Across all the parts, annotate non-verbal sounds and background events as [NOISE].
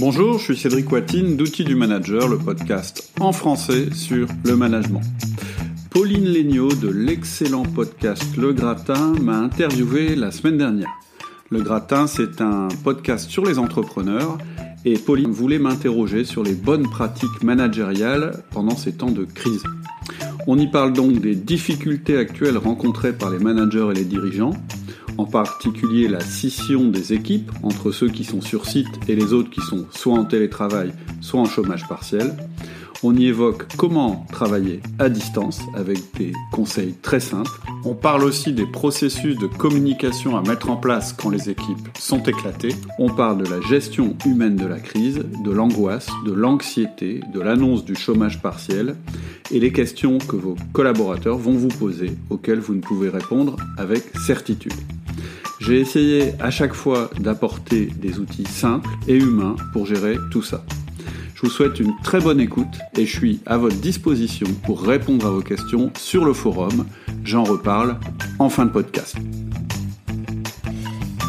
Bonjour, je suis Cédric Watine d'Outils du Manager, le podcast en français sur le management. Pauline Legnaud de l'excellent podcast Le Gratin m'a interviewé la semaine dernière. Le Gratin, c'est un podcast sur les entrepreneurs et Pauline voulait m'interroger sur les bonnes pratiques managériales pendant ces temps de crise. On y parle donc des difficultés actuelles rencontrées par les managers et les dirigeants, en particulier la scission des équipes entre ceux qui sont sur site et les autres qui sont soit en télétravail, soit en chômage partiel. On y évoque comment travailler à distance avec des conseils très simples. On parle aussi des processus de communication à mettre en place quand les équipes sont éclatées. On parle de la gestion humaine de la crise, de l'angoisse, de l'anxiété, de l'annonce du chômage partiel et les questions que vos collaborateurs vont vous poser auxquelles vous ne pouvez répondre avec certitude. J'ai essayé à chaque fois d'apporter des outils simples et humains pour gérer tout ça. Je vous souhaite une très bonne écoute et je suis à votre disposition pour répondre à vos questions sur le forum. J'en reparle en fin de podcast.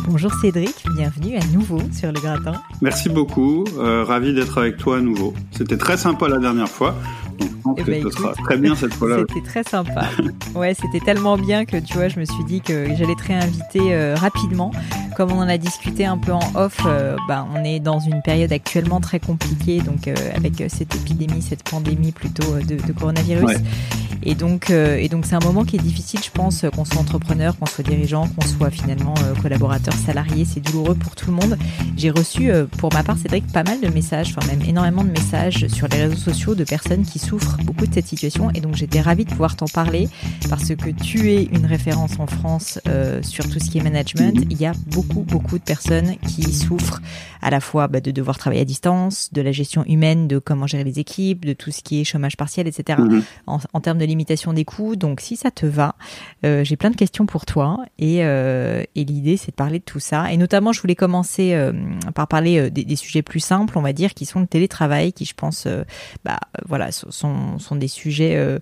Bonjour Cédric, bienvenue à nouveau sur le gratin. Merci beaucoup, euh, ravi d'être avec toi à nouveau. C'était très sympa la dernière fois. Eh ben, très bien cette fois-là. C'était très sympa. [LAUGHS] ouais, c'était tellement bien que tu vois, je me suis dit que j'allais te réinviter euh, rapidement. Comme on en a discuté un peu en off, euh, bah, on est dans une période actuellement très compliquée, donc euh, avec cette épidémie, cette pandémie plutôt de, de coronavirus. Et donc, et donc c'est un moment qui est difficile, je pense, qu'on soit entrepreneur, qu'on soit dirigeant, qu'on soit finalement collaborateur, salarié, c'est douloureux pour tout le monde. J'ai reçu, pour ma part, Cédric, pas mal de messages, enfin même énormément de messages sur les réseaux sociaux de personnes qui souffrent beaucoup de cette situation et donc j'étais ravie de pouvoir t'en parler parce que tu es une référence en France euh, sur tout ce qui est management. Il y a beaucoup, beaucoup de personnes qui souffrent à la fois bah, de devoir travailler à distance, de la gestion humaine, de comment gérer les équipes, de tout ce qui est chômage partiel, etc. Mhm. En, termes de limitation des coûts. Donc si ça te va, euh, j'ai plein de questions pour toi et, euh, et l'idée c'est de parler de tout ça. Et notamment je voulais commencer par parler des, des, sujets plus simples, on va dire, qui sont le télétravail, qui je pense, bah voilà, sont sont, des sujets euh,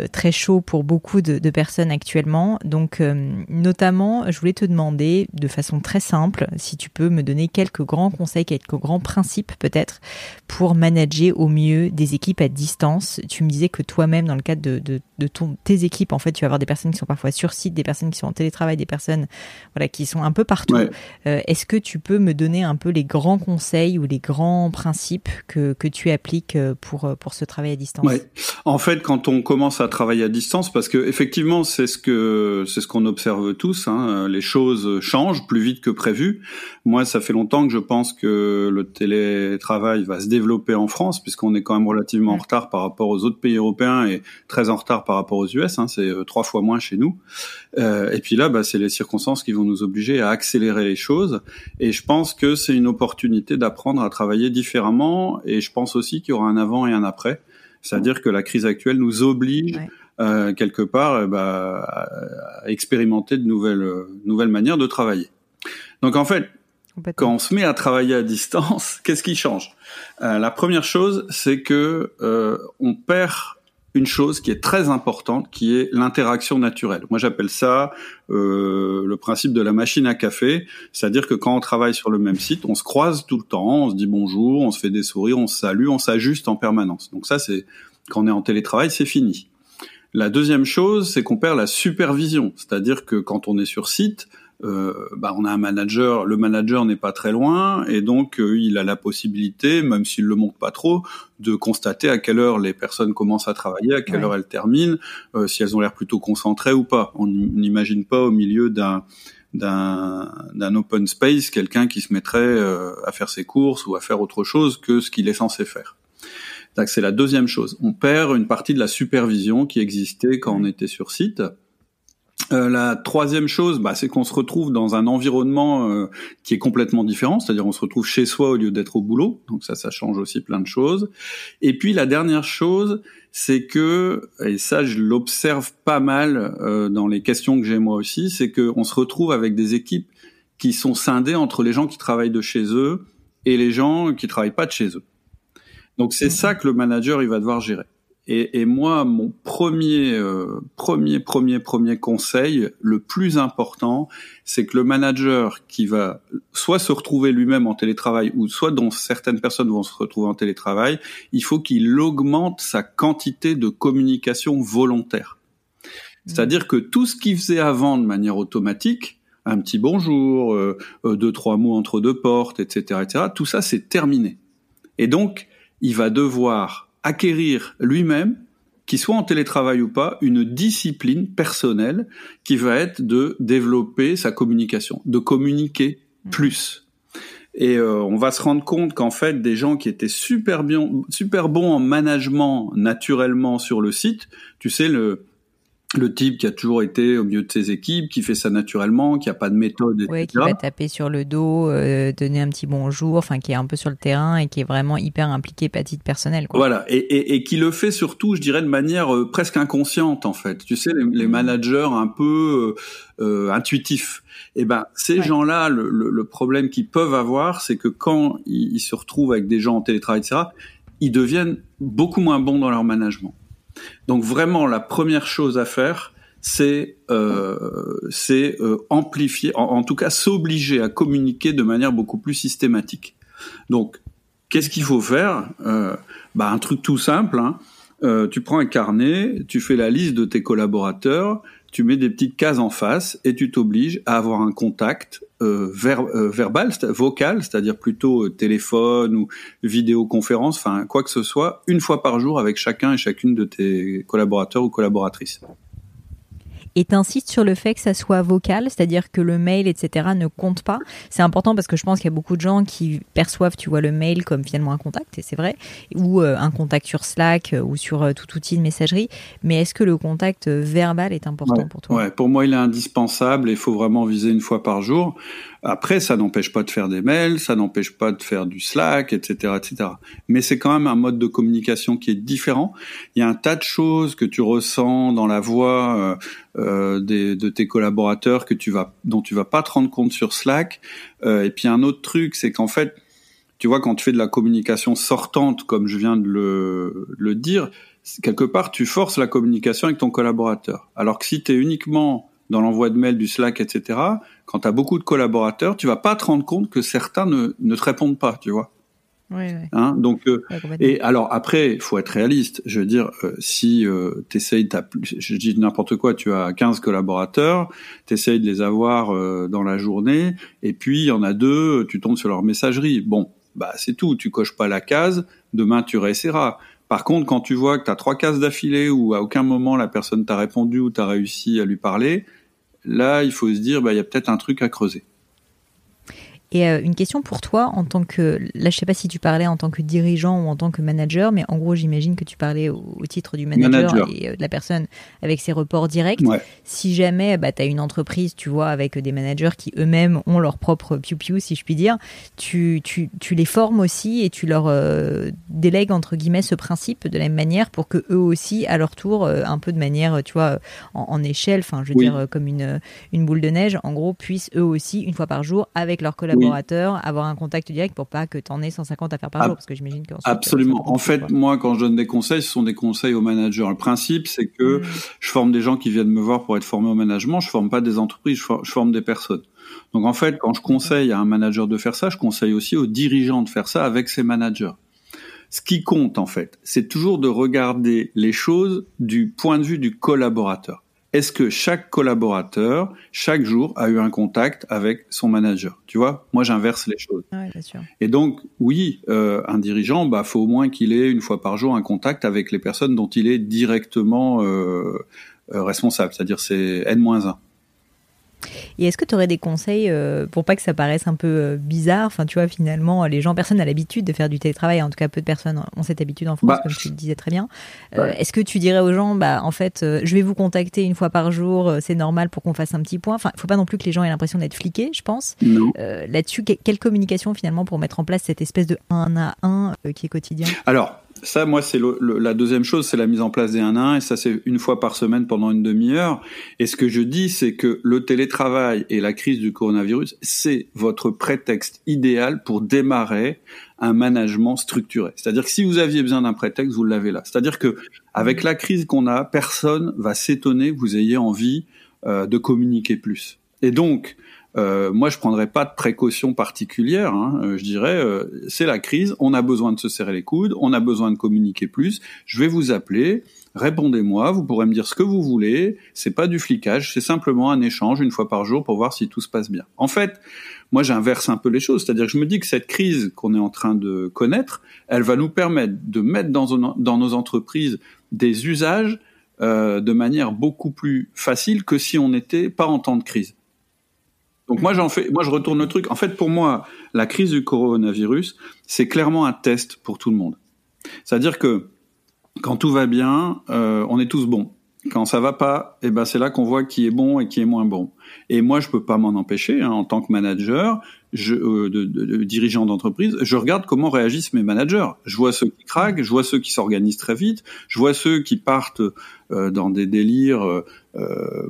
euh, très chauds pour beaucoup de, personnes actuellement. Donc, euh, notamment, je voulais te demander de façon très simple si tu peux me donner quelques grands conseils, quelques grands principes peut-être pour manager au mieux des équipes à distance. Tu me disais que toi-même, dans le cadre de, ton, tes équipes, en fait, tu vas avoir des personnes qui sont parfois sur site, des personnes qui sont en télétravail, des personnes voilà, qui sont un peu partout. Est-ce que tu peux me donner un peu les grands conseils ou les grands principes que, que tu appliques pour, pour ce travail à distance? En fait, quand on commence à travailler à distance, parce que effectivement, c'est ce que c'est ce qu'on observe tous, hein, les choses changent plus vite que prévu. Moi, ça fait longtemps que je pense que le télétravail va se développer en France, puisqu'on est quand même relativement en retard par rapport aux autres pays européens et très en retard par rapport aux US. Hein, c'est euh, trois fois moins chez nous. Euh, et puis là, bah, c'est les circonstances qui vont nous obliger à accélérer les choses. Et je pense que c'est une opportunité d'apprendre à travailler différemment. Et je pense aussi qu'il y aura un avant et un après. C'est-à-dire que la crise actuelle nous oblige euh, quelque part eh ben, à expérimenter de nouvelles, euh, nouvelles manières de travailler. Donc en fait, quand on se met à travailler à distance, [LAUGHS] qu'est-ce qui change? Euh, La première chose, c'est que euh, on perd une chose qui est très importante, qui est l'interaction naturelle. Moi, j'appelle ça euh, le principe de la machine à café, c'est-à-dire que quand on travaille sur le même site, on se croise tout le temps, on se dit bonjour, on se fait des sourires, on se salue, on s'ajuste en permanence. Donc ça, c'est quand on est en télétravail, c'est fini. La deuxième chose, c'est qu'on perd la supervision, c'est-à-dire que quand on est sur site, euh, bah, on a un manager, le manager n'est pas très loin et donc euh, il a la possibilité, même s'il le montre pas trop, de constater à quelle heure les personnes commencent à travailler, à quelle heure elles terminent, euh, si elles ont l'air plutôt concentrées ou pas. On n'imagine pas au milieu d'un d'un open space quelqu'un qui se mettrait à faire ses courses ou à faire autre chose que ce qu'il est censé faire. C'est la deuxième chose. On perd une partie de la supervision qui existait quand on était sur site. Euh, la troisième chose, bah, c'est qu'on se retrouve dans un environnement euh, qui est complètement différent, c'est-à-dire on se retrouve chez soi au lieu d'être au boulot, donc ça, ça change aussi plein de choses. Et puis la dernière chose, c'est que, et ça je l'observe pas mal euh, dans les questions que j'ai moi aussi, c'est qu'on se retrouve avec des équipes qui sont scindées entre les gens qui travaillent de chez eux et les gens qui travaillent pas de chez eux. Donc c'est mmh. ça que le manager il va devoir gérer Et, et, moi, mon premier, euh, premier, premier, premier conseil, le plus important, c'est que le manager qui va soit se retrouver lui-même en télétravail, ou soit dont certaines personnes vont se retrouver en télétravail, il faut qu'il augmente sa quantité de communication volontaire. Mmh. C'est-à-dire que tout ce qu'il faisait avant de manière automatique, un petit bonjour, euh, euh, deux trois mots entre deux portes, etc., etc. Tout ça, c'est terminé. Et donc, il va devoir acquérir lui-même, qu'il soit en télétravail ou pas, une discipline personnelle qui va être de développer sa communication, de communiquer mmh. plus. Et euh, on va se rendre compte qu'en fait, des gens qui étaient super bien, super bons en management naturellement sur le site, tu sais le le type qui a toujours été au milieu de ses équipes, qui fait ça naturellement, qui a pas de méthode, etc. Oui, qui va taper sur le dos, euh, donner un petit bonjour, enfin qui est un peu sur le terrain et qui est vraiment hyper impliqué, pas titre personnel. Quoi. Voilà, et, et, et, qui le fait surtout, je dirais, de manière euh, presque inconsciente en fait. Tu sais, les, mmh. managers un peu euh, euh, intuitifs. Et eh ben, ces gens-là, le, le, le, problème qu'ils peuvent avoir, c'est que quand ils, ils se retrouvent avec des gens en télétravail, etc., ils deviennent beaucoup moins bons dans leur management. Donc vraiment, la première chose à faire, c'est euh, euh, amplifier, en, tout cas s'obliger à communiquer de manière beaucoup plus systématique. Donc, qu'est-ce qu'il faut faire? Euh, bah, Un truc tout simple. Hein. Tu prends un carnet, tu fais la liste de tes collaborateurs, tu mets des petites cases en face et tu t'obliges à avoir un contact euh, euh verbal, vocal, c'est-à-dire plutôt euh, téléphone ou vidéoconférence, enfin quoi que ce soit, une fois par jour avec chacun et chacune de tes collaborateurs ou collaboratrices et t'insistes sur le fait que ça soit vocal, c'est-à-dire que le mail, etc., ne compte pas. C'est important parce que je pense qu'il y a beaucoup de gens qui perçoivent, tu vois, le mail comme finalement un contact, et c'est vrai, ou euh, un contact sur Slack euh, ou sur euh, tout outil de messagerie. Mais est-ce que le contact verbal est important pour toi? Ouais, pour moi, il est indispensable et il faut vraiment viser une fois par jour. Après, ça n'empêche pas de faire des mails, ça n'empêche pas de faire du Slack, etc., etc. Mais c'est quand même un mode de communication qui est différent. Il y a un tas de choses que tu ressens dans la voix euh, euh des, de tes collaborateurs que tu vas, dont tu vas pas te rendre compte sur Slack. Euh, et puis un autre truc, c'est qu'en fait, tu vois, quand tu fais de la communication sortante, comme je viens de le, le dire, quelque part, tu forces la communication avec ton collaborateur. Alors que si tu es uniquement dans l'envoi de mails, du Slack, etc., quand tu as beaucoup de collaborateurs, tu vas pas te rendre compte que certains ne, ne te répondent pas, tu vois. Oui, oui. Hein, donc euh, et alors après, il faut être réaliste. Je veux dire, euh, si euh, t'essayes, je dis n'importe quoi, tu as 15 collaborateurs, t'essayes de les avoir euh, dans la journée, et puis il y en a deux, tu tombes sur leur messagerie. Bon, bah c'est tout. Tu coches pas la case. Demain, tu réessayeras. Par contre, quand tu vois que tu as trois cases d'affilée où à aucun moment la personne t'a répondu ou t'as réussi à lui parler, là, il faut se dire, bah, y a peut-être un truc à creuser. Et euh, une question pour toi en tant que, là je sais pas si tu parlais en tant que dirigeant ou en tant que manager, mais en gros j'imagine que tu parlais au, titre du manager, et euh, de la personne avec ses reports directs. Si jamais bah, tu as une entreprise, tu vois, avec des managers qui eux-mêmes ont leur propre piou-piou, si je puis dire, tu, tu, tu, les formes aussi et tu leur euh, délègues entre guillemets ce principe de la même manière pour que eux aussi, à leur tour, un peu de manière, tu vois, en, échelle, enfin je veux dire comme une, une boule de neige, en gros, puissent eux aussi, une fois par jour, avec leurs collaborateurs, avoir un contact direct pour pas que tu en aies 150 à faire par jour, parce que j'imagine que absolument. En fait, moi, quand je donne des conseils, ce sont des conseils aux managers. Le principe, c'est que mm. je forme des gens qui viennent me voir pour être formés au management. Je forme pas des entreprises, je forme des personnes. Donc en fait, quand je conseille à un manager de faire ça, je conseille aussi aux dirigeants de faire ça avec ses managers. Ce qui compte en fait, c'est toujours de regarder les choses du point de vue du collaborateur est-ce que chaque collaborateur, chaque jour, a eu un contact avec son manager? Tu vois, moi j'inverse les choses. Ouais, bien sûr. Et donc, oui, euh, un dirigeant, bah, faut au moins qu'il ait une fois par jour un contact avec les personnes dont il est directement euh, euh responsable, c'est-à-dire c'est N-1. Et est-ce que tu aurais des conseils euh, pour pas que ça paraisse un peu euh, bizarre Enfin, tu vois, finalement, les gens, personne n'a l'habitude de faire du télétravail. En tout cas, peu de personnes ont cette habitude en France, bah, comme tu le disais très bien. Euh, est-ce que tu dirais aux gens, bah, en fait, je vais vous contacter une fois par jour, c'est normal pour qu'on fasse un petit point? Enfin, il faut pas non plus que les gens aient l'impression d'être fliqués, je pense. Là-dessus, quelle communication finalement pour mettre en place cette espèce de 1 à 1 qui est quotidien? Alors, ça, moi, c'est la deuxième chose, c'est la mise en place des 1 à 1, et ça, c'est une fois par semaine pendant une demi-heure. Et ce que je dis, c'est que le télétravail et la crise du coronavirus, c'est votre prétexte idéal pour démarrer un management structuré. C'est-à-dire que si vous aviez besoin d'un prétexte, vous l'avez là. C'est-à-dire que avec la crise qu'on a, personne va s'étonner que vous ayez envie euh, de communiquer plus. Et donc, euh, moi, je prendrais pas de précautions particulières. Hein. Euh, je dirais, euh, c'est la crise, on a besoin de se serrer les coudes, on a besoin de communiquer plus. Je vais vous appeler, répondez-moi, vous pourrez me dire ce que vous voulez. C'est pas du flicage, c'est simplement un échange une fois par jour pour voir si tout se passe bien. En fait, moi, j'inverse un peu les choses, c'est-à-dire que je me dis que cette crise qu'on est en train de connaître, elle va nous permettre de mettre dans, nos entreprises des usages euh, de manière beaucoup plus facile que si on n'était pas en temps de crise. Donc moi j'en fais, moi je retourne le truc. En fait, pour moi, la crise du coronavirus, c'est clairement un test pour tout le monde. C'est-à-dire que quand tout va bien, euh, on est tous bons. Quand ça va pas, eh ben c'est là qu'on voit qui est bon et qui est moins bon. Et moi, je peux pas m'en empêcher. Hein, en tant que manager, je, euh, de, de, dirigeant d'entreprise, je regarde comment réagissent mes managers. Je vois ceux qui craquent, je vois ceux qui s'organisent très vite, je vois ceux qui partent euh, dans des délires euh,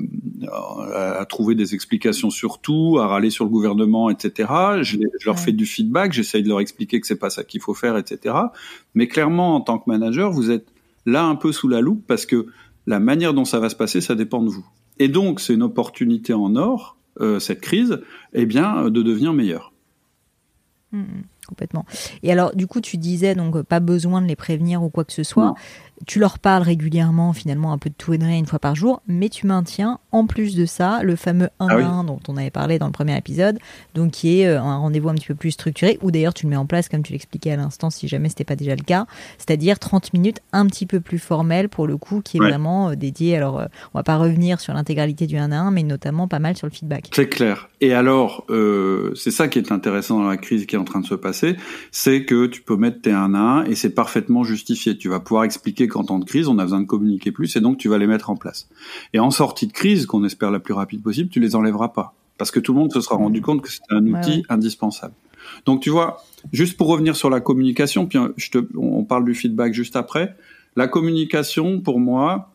à trouver des explications sur tout, à râler sur le gouvernement, etc. Je, je leur fais du feedback, j'essaye de leur expliquer que c'est pas ça qu'il faut faire, etc. Mais clairement, en tant que manager, vous êtes là un peu sous la loupe parce que la manière dont ça va se passer, ça dépend de vous. Et donc, c'est une opportunité en or, euh, cette crise, eh bien, de devenir meilleur. Mmh, mmh, complètement. Et alors, du coup, tu disais donc pas besoin de les prévenir ou quoi que ce soit tu leur parles régulièrement, finalement, un peu de tout et de rien une fois par jour, mais tu maintiens, en plus de ça, le fameux 1 à 1 dont on avait parlé dans le premier épisode, donc qui est euh, un rendez-vous un petit peu plus structuré, ou d'ailleurs tu le mets en place, comme tu l'expliquais à l'instant, si jamais ce n'était pas déjà le cas, c'est-à-dire 30 minutes un petit peu plus formel pour le coup, qui est vraiment euh, dédié. Alors, euh, on va pas revenir sur l'intégralité du 1 à 1, mais notamment pas mal sur le feedback. C'est clair. Et alors, c'est ça qui est intéressant dans la crise qui est en train de se passer, c'est que tu peux mettre tes 1 à 1 et c'est parfaitement justifié. Tu vas pouvoir expliquer qu'en temps de crise, on a besoin de communiquer plus et donc tu vas les mettre en place. Et en sortie de crise, qu'on espère la plus rapide possible, tu les enlèveras pas. Parce que tout le monde se sera rendu compte que c'était un outil indispensable. Donc tu vois, juste pour revenir sur la communication, puis je te, on parle du feedback juste après. La communication, pour moi,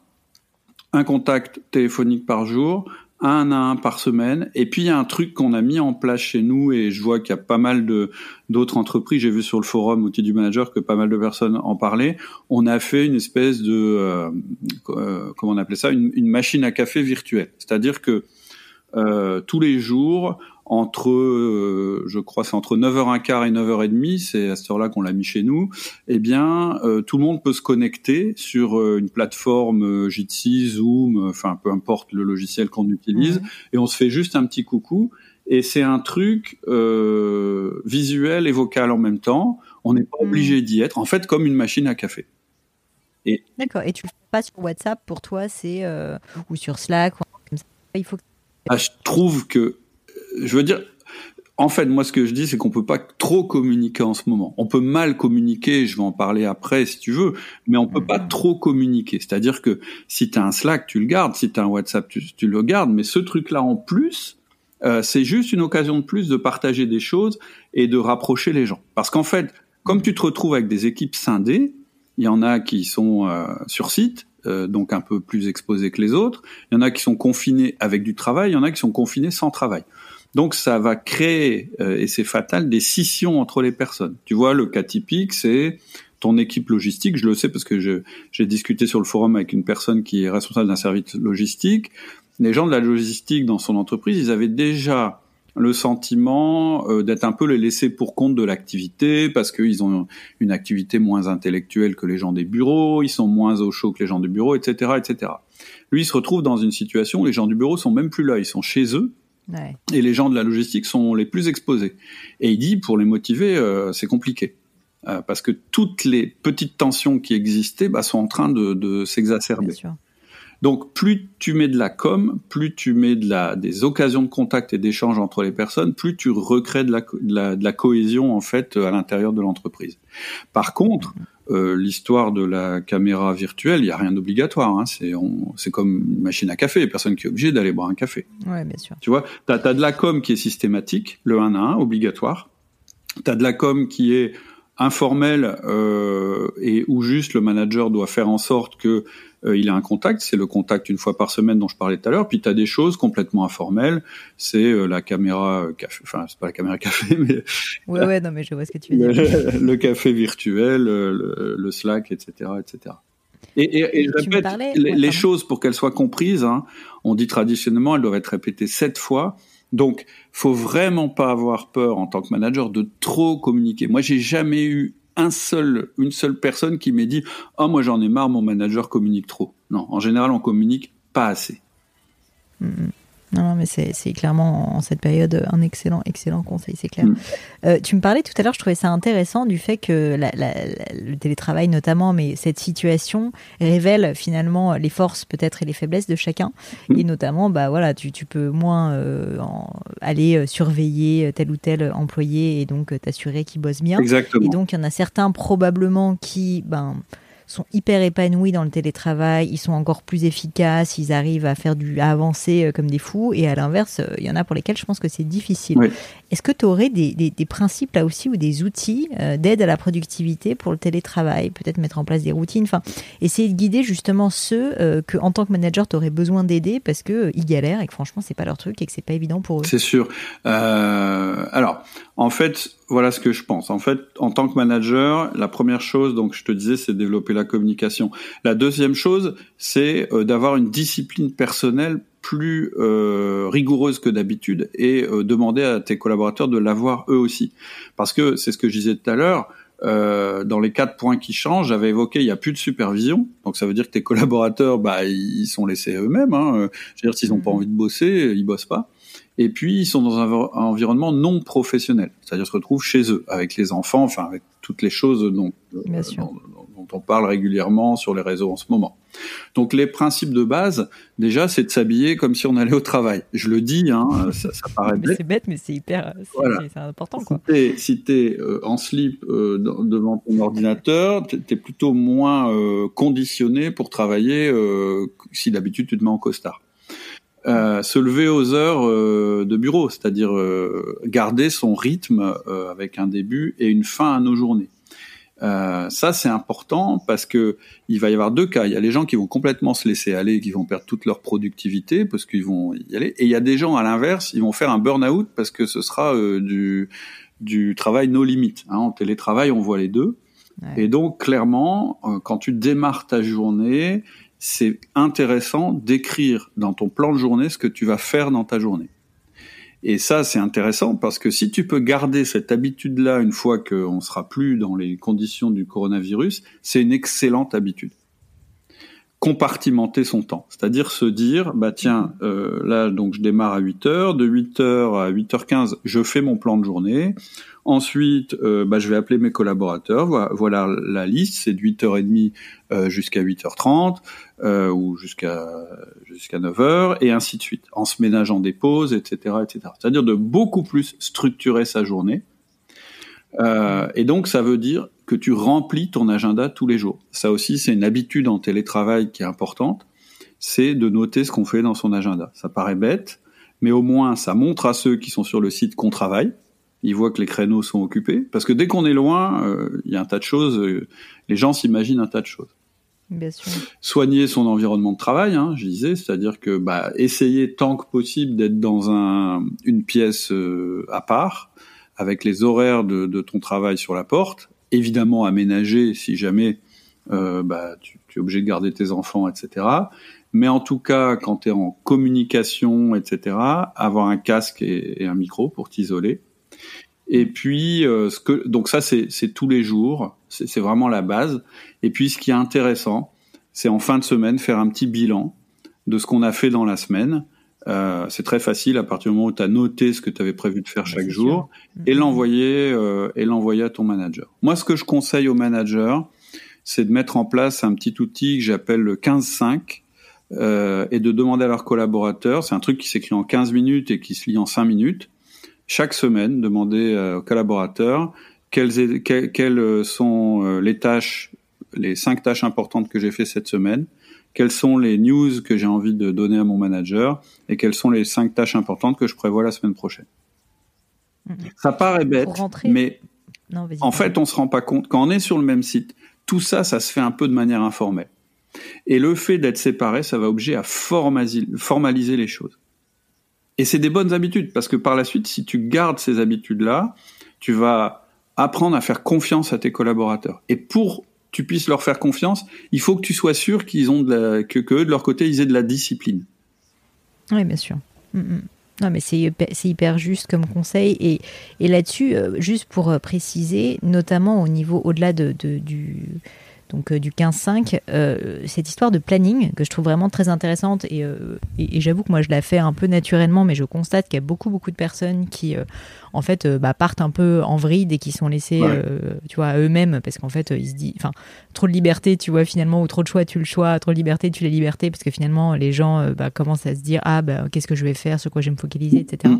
un contact téléphonique par jour, un à un par semaine. Et puis il y a un truc qu'on a mis en place chez nous et je vois qu'il y a pas mal de d'autres entreprises. J'ai vu sur le forum outil du manager que pas mal de personnes en parlaient. On a fait une espèce de euh, euh, comment on appelait ça, une, machine à café virtuelle. C'est-à-dire que euh, tous les jours, entre, euh, je crois, c'est entre 9h15 et 9h30, c'est à cette heure-là qu'on l'a mis chez nous, eh bien, euh, tout le monde peut se connecter sur euh, une plateforme Jitsi, Zoom, enfin, peu importe le logiciel qu'on utilise, et on se fait juste un petit coucou. Et c'est un truc visuel et vocal en même temps. On n'est pas mmh. obligé d'y être. En fait, comme une machine à café. Et... D'accord. Et tu le fais pas sur WhatsApp pour toi, c'est ou sur Slack ou comme ça. Il faut. Ah, je trouve que je veux dire, en fait, moi, ce que je dis, c'est qu'on peut pas trop communiquer en ce moment. On peut mal communiquer, je vais en parler après si tu veux, mais on peut pas mhm. trop communiquer. C'est-à-dire que si tu as un Slack, tu le gardes, si tu as un WhatsApp, tu, le gardes, mais ce truc-là en plus, euh, c'est juste une occasion de plus de partager des choses et de rapprocher les gens. Parce qu'en fait, comme tu te retrouves avec des équipes scindées, il y en a qui sont euh, sur site, euh, donc un peu plus exposés que les autres. Il y en a qui sont confinés avec du travail, il y en a qui sont confinés sans travail. Donc ça va créer, euh, et c'est fatal, des scissions entre les personnes. Tu vois, le cas typique, c'est ton équipe logistique, je le sais parce que j'ai discuté sur le forum avec une personne qui est responsable d'un service logistique. Les gens de la logistique dans son entreprise, ils avaient déjà le sentiment euh, d'être un peu les laissés pour compte de l'activité parce qu'ils ont une activité moins intellectuelle que les gens des bureaux, ils sont moins au chaud que les gens du bureau, etc., etc. Lui, il se retrouve dans une situation où les gens du bureau sont même plus là, ils sont chez eux et les gens de la logistique sont les plus exposés. Et il dit, pour les motiver, euh, c'est compliqué. Euh, parce que toutes les petites tensions qui existaient bah, sont en train de, de s'exacerber. Donc plus tu mets de la com, plus tu mets de la, des occasions de contact et d'échange entre les personnes, plus tu recrées de la, de la, de la cohésion en fait à l'intérieur de l'entreprise. Par contre. Euh, l'histoire de la caméra virtuelle, il n'y a rien d'obligatoire. Hein. C'est comme une machine à café. Personne qui est obligé d'aller boire un café. Ouais, bien sûr. Tu vois, tu as, de la com qui est systématique, le 1 à 1, obligatoire. Tu as de la com qui est informel euh, et où juste le manager doit faire en sorte que euh, il a un contact, c'est le contact une fois par semaine dont je parlais tout à l'heure. Puis tu as des choses complètement informelles, c'est euh, la caméra café, enfin c'est pas la caméra [LAUGHS] café, mais ouais ouais non mais je vois ce que tu veux dire. [LAUGHS] Le, café virtuel, le, le, Slack, etc., etc. Et, et, et je répète, les, choses pour qu'elles soient comprises, hein, on dit traditionnellement, elles doivent être répétées sept fois. Donc, faut vraiment pas avoir peur en tant que manager de trop communiquer. Moi, j'ai jamais eu un seul, une seule personne qui m'ait dit "Oh, moi j'en ai marre, mon manager communique trop." Non, en général, on communique pas assez. Mm-hmm. Non, mais c'est clairement en cette période un excellent, excellent conseil, c'est clair. Mm. Euh, tu me parlais tout à l'heure, je trouvais ça intéressant du fait que le télétravail notamment, mais cette situation révèle finalement les forces peut-être et les faiblesses de chacun. Mm. Et notamment, bah voilà, tu, tu peux moins euh, aller euh, surveiller tel ou tel employé et donc t'assurer qu'il bosse bien. Exactement. Et donc il y en a certains probablement qui, ben sont hyper épanouis dans le télétravail, ils sont encore plus efficaces, ils arrivent à faire du à avancer euh, comme des fous et à l'inverse, euh, il y en a pour lesquels je pense que c'est difficile. Est-ce que tu aurais des, des, principes là aussi ou des outils euh, d'aide à la productivité pour le télétravail, peut-être mettre en place des routines, enfin essayer de guider justement ceux que en tant que manager tu aurais besoin d'aider parce que ils galèrent et que franchement c'est pas leur truc et que c'est pas évident pour eux. C'est sûr. alors en fait, voilà ce que je pense. En fait, en tant que manager, la première chose, donc je te disais, c'est développer la communication. La deuxième chose, c'est euh, d'avoir une discipline personnelle plus euh, rigoureuse que d'habitude et euh, demander à tes collaborateurs de l'avoir eux aussi. Parce que c'est ce que je disais tout à l'heure. dans les quatre points qui changent, j'avais évoqué, il n'y a plus de supervision, donc ça veut dire que tes collaborateurs, bah, ils sont laissés eux-mêmes. Hein. Je veux dire, s'ils n'ont pas mmh. envie de bosser, ils bossent pas et puis ils sont dans un, environnement non professionnel, c'est-à-dire se retrouvent chez eux avec les enfants, enfin avec toutes les choses dont, euh, dont, on parle régulièrement sur les réseaux en ce moment. Donc les principes de base, déjà, c'est de s'habiller comme si on allait au travail. Je le dis, hein, ça, ça paraît bête. C'est bête, mais c'est hyper, c'est important. Quoi. Si tu es, euh, en slip euh, devant ton ordinateur, tu es plutôt moins conditionné pour travailler si d'habitude tu te mets en costard. Euh, se lever aux heures euh, de bureau, c'est-à-dire euh, garder son rythme avec un début et une fin à nos journées. ça c'est important parce que il va y avoir deux cas. Il y a les gens qui vont complètement se laisser aller, qui vont perdre toute leur productivité parce qu'ils vont y aller, et il y a des gens à l'inverse, ils vont faire un burn-out parce que ce sera du du travail no limite. Hein. En télétravail, on voit les deux. Et donc clairement, quand tu démarres ta journée, c'est intéressant d'écrire dans ton plan de journée ce que tu vas faire dans ta journée. Et ça, c'est intéressant parce que si tu peux garder cette habitude-là une fois qu'on sera plus dans les conditions du coronavirus, c'est une excellente habitude. Compartimenter son temps, c'est-à-dire se dire, bah tiens, euh, là donc je démarre à 8 heures, de 8 heures à 8h15, je fais mon plan de journée. Ensuite, euh, bah, je vais appeler mes collaborateurs. Voilà, la liste, c'est de 8h30 euh, jusqu'à 8h30 euh, ou jusqu'à jusqu'à 9h et ainsi de suite, en se ménageant des pauses, etc., etc. C'est-à-dire de beaucoup plus structurer sa journée. Et donc, ça veut dire que tu remplis ton agenda tous les jours. Ça aussi, c'est une habitude en télétravail qui est importante. C'est de noter ce qu'on fait dans son agenda. Ça paraît bête, mais au moins, ça montre à ceux qui sont sur le site qu'on travaille il voit que les créneaux sont occupés. Parce que dès qu'on est loin, euh, il y a un tas de choses, euh, les gens s'imaginent un tas de choses. Bien sûr. Soigner son environnement de travail, hein, je disais, c'est-à-dire que bah, essayer tant que possible d'être dans un, une pièce euh, à part, avec les horaires de, ton travail sur la porte, évidemment aménager si jamais bah, tu, tu, es obligé de garder tes enfants, etc. Mais en tout cas, quand tu es en communication, etc., avoir un casque et un micro pour t'isoler et puis, euh, ce que, donc ça, c'est tous les jours, c'est vraiment la base. Et puis, ce qui est intéressant, c'est en fin de semaine faire un petit bilan de ce qu'on a fait dans la semaine. Euh, c'est très facile à partir du moment où tu as noté ce que tu avais prévu de faire chaque jour et mhm. l'envoyer euh, et l'envoyer à ton manager. Moi, ce que je conseille aux managers, c'est de mettre en place un petit outil que j'appelle le 15-5 euh, et de demander à leurs collaborateurs, c'est un truc qui s'écrit en 15 minutes et qui se lit en 5 minutes, chaque semaine demander euh, aux collaborateurs quelles, quelles, sont euh, les tâches, les cinq tâches importantes que j'ai fait cette semaine, quelles sont les news que j'ai envie de donner à mon manager et quelles sont les cinq tâches importantes que je prévois la semaine prochaine. Mm-hmm. Ça paraît bête, mais en fait, on se rend pas compte. Quand on est sur le même site, tout ça, ça se fait un peu de manière informelle. Et le fait d'être séparé, ça va obliger à formaliser les choses. Et c'est des bonnes habitudes, parce que par la suite, si tu gardes ces habitudes-là, tu vas apprendre à faire confiance à tes collaborateurs. Et pour tu puisses leur faire confiance, il faut que tu sois sûr qu'ils ont de la, que, que de leur côté, ils aient de la discipline. Oui, bien sûr. Mm, mm. Non, mais c'est hyper juste comme conseil. Et, et là-dessus, euh, juste pour euh, préciser, notamment au niveau au-delà de, du, donc euh, du 15-5, euh, cette histoire de planning que je trouve vraiment très intéressante euh, et, et, j'avoue que moi je la fais un peu naturellement, mais je constate qu'il y a beaucoup beaucoup de personnes qui en fait bah, partent un peu en vrille et qui sont laissés, tu vois, à eux-mêmes parce qu'en fait ils se disent, enfin trop de liberté, tu vois finalement ou trop de choix, tu le choix, trop de liberté, tu la liberté parce que finalement les gens bah, commencent à se dire ah bah qu'est-ce que je vais faire, sur quoi je vais me focaliser, etc.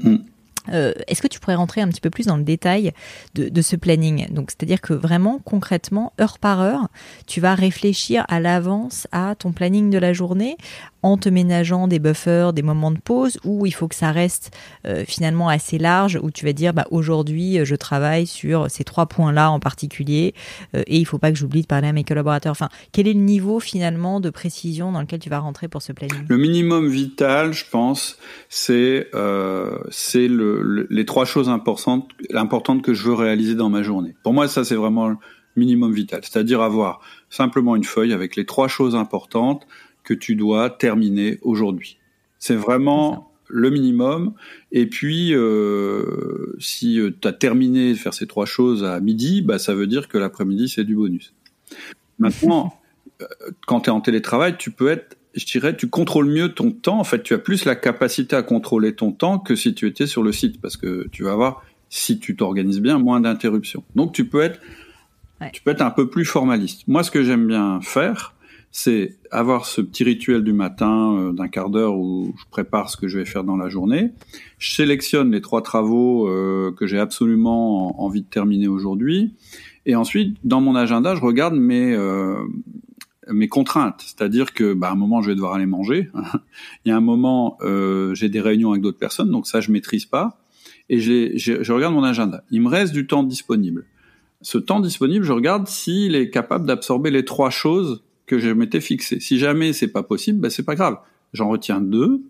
Euh, est-ce que tu pourrais rentrer un petit peu plus dans le détail de, ce planning? Donc, c'est-à-dire que vraiment, concrètement, heure par heure, tu vas réfléchir à l'avance à ton planning de la journée en te ménageant des buffers, des moments de pause, où il faut que ça reste euh, finalement assez large, où tu vas dire, bah, aujourd'hui, je travaille sur ces trois points-là en particulier, euh, et il faut pas que j'oublie de parler à mes collaborateurs. Enfin, quel est le niveau finalement de précision dans lequel tu vas rentrer pour ce planning? Le minimum vital, je pense, c'est le les trois choses importantes, importantes que je veux réaliser dans ma journée. Pour moi, ça, c'est vraiment le minimum vital. C'est-à-dire avoir simplement une feuille avec les trois choses importantes que tu dois terminer aujourd'hui. C'est vraiment le minimum. Et puis, euh, si euh, tu as terminé de faire ces trois choses à midi, bah, ça veut dire que l'après-midi, c'est du bonus. Maintenant, [LAUGHS] euh, quand tu es en télétravail, tu peux être je dirais, tu contrôles mieux ton temps. En fait, tu as plus la capacité à contrôler ton temps que si tu étais sur le site, parce que tu vas avoir, si tu t'organises bien, moins d'interruptions. Donc, tu peux être, tu peux être un peu plus formaliste. Moi, ce que j'aime bien faire, c'est avoir ce petit rituel du matin euh, d'un quart d'heure où je prépare ce que je vais faire dans la journée. Je sélectionne les trois travaux euh, que j'ai absolument envie de terminer aujourd'hui. Et ensuite, dans mon agenda, je regarde mes, euh, mes contraintes, c'est-à-dire que bah, à un moment je vais devoir aller manger, [LAUGHS] il y a un moment euh, j'ai des réunions avec d'autres personnes, donc ça je maîtrise pas, et je, je regarde mon agenda. Il me reste du temps disponible. Ce temps disponible, je regarde s'il est capable d'absorber les trois choses que je m'étais fixées. Si jamais c'est pas possible, bah, c'est pas grave. J'en retiens deux,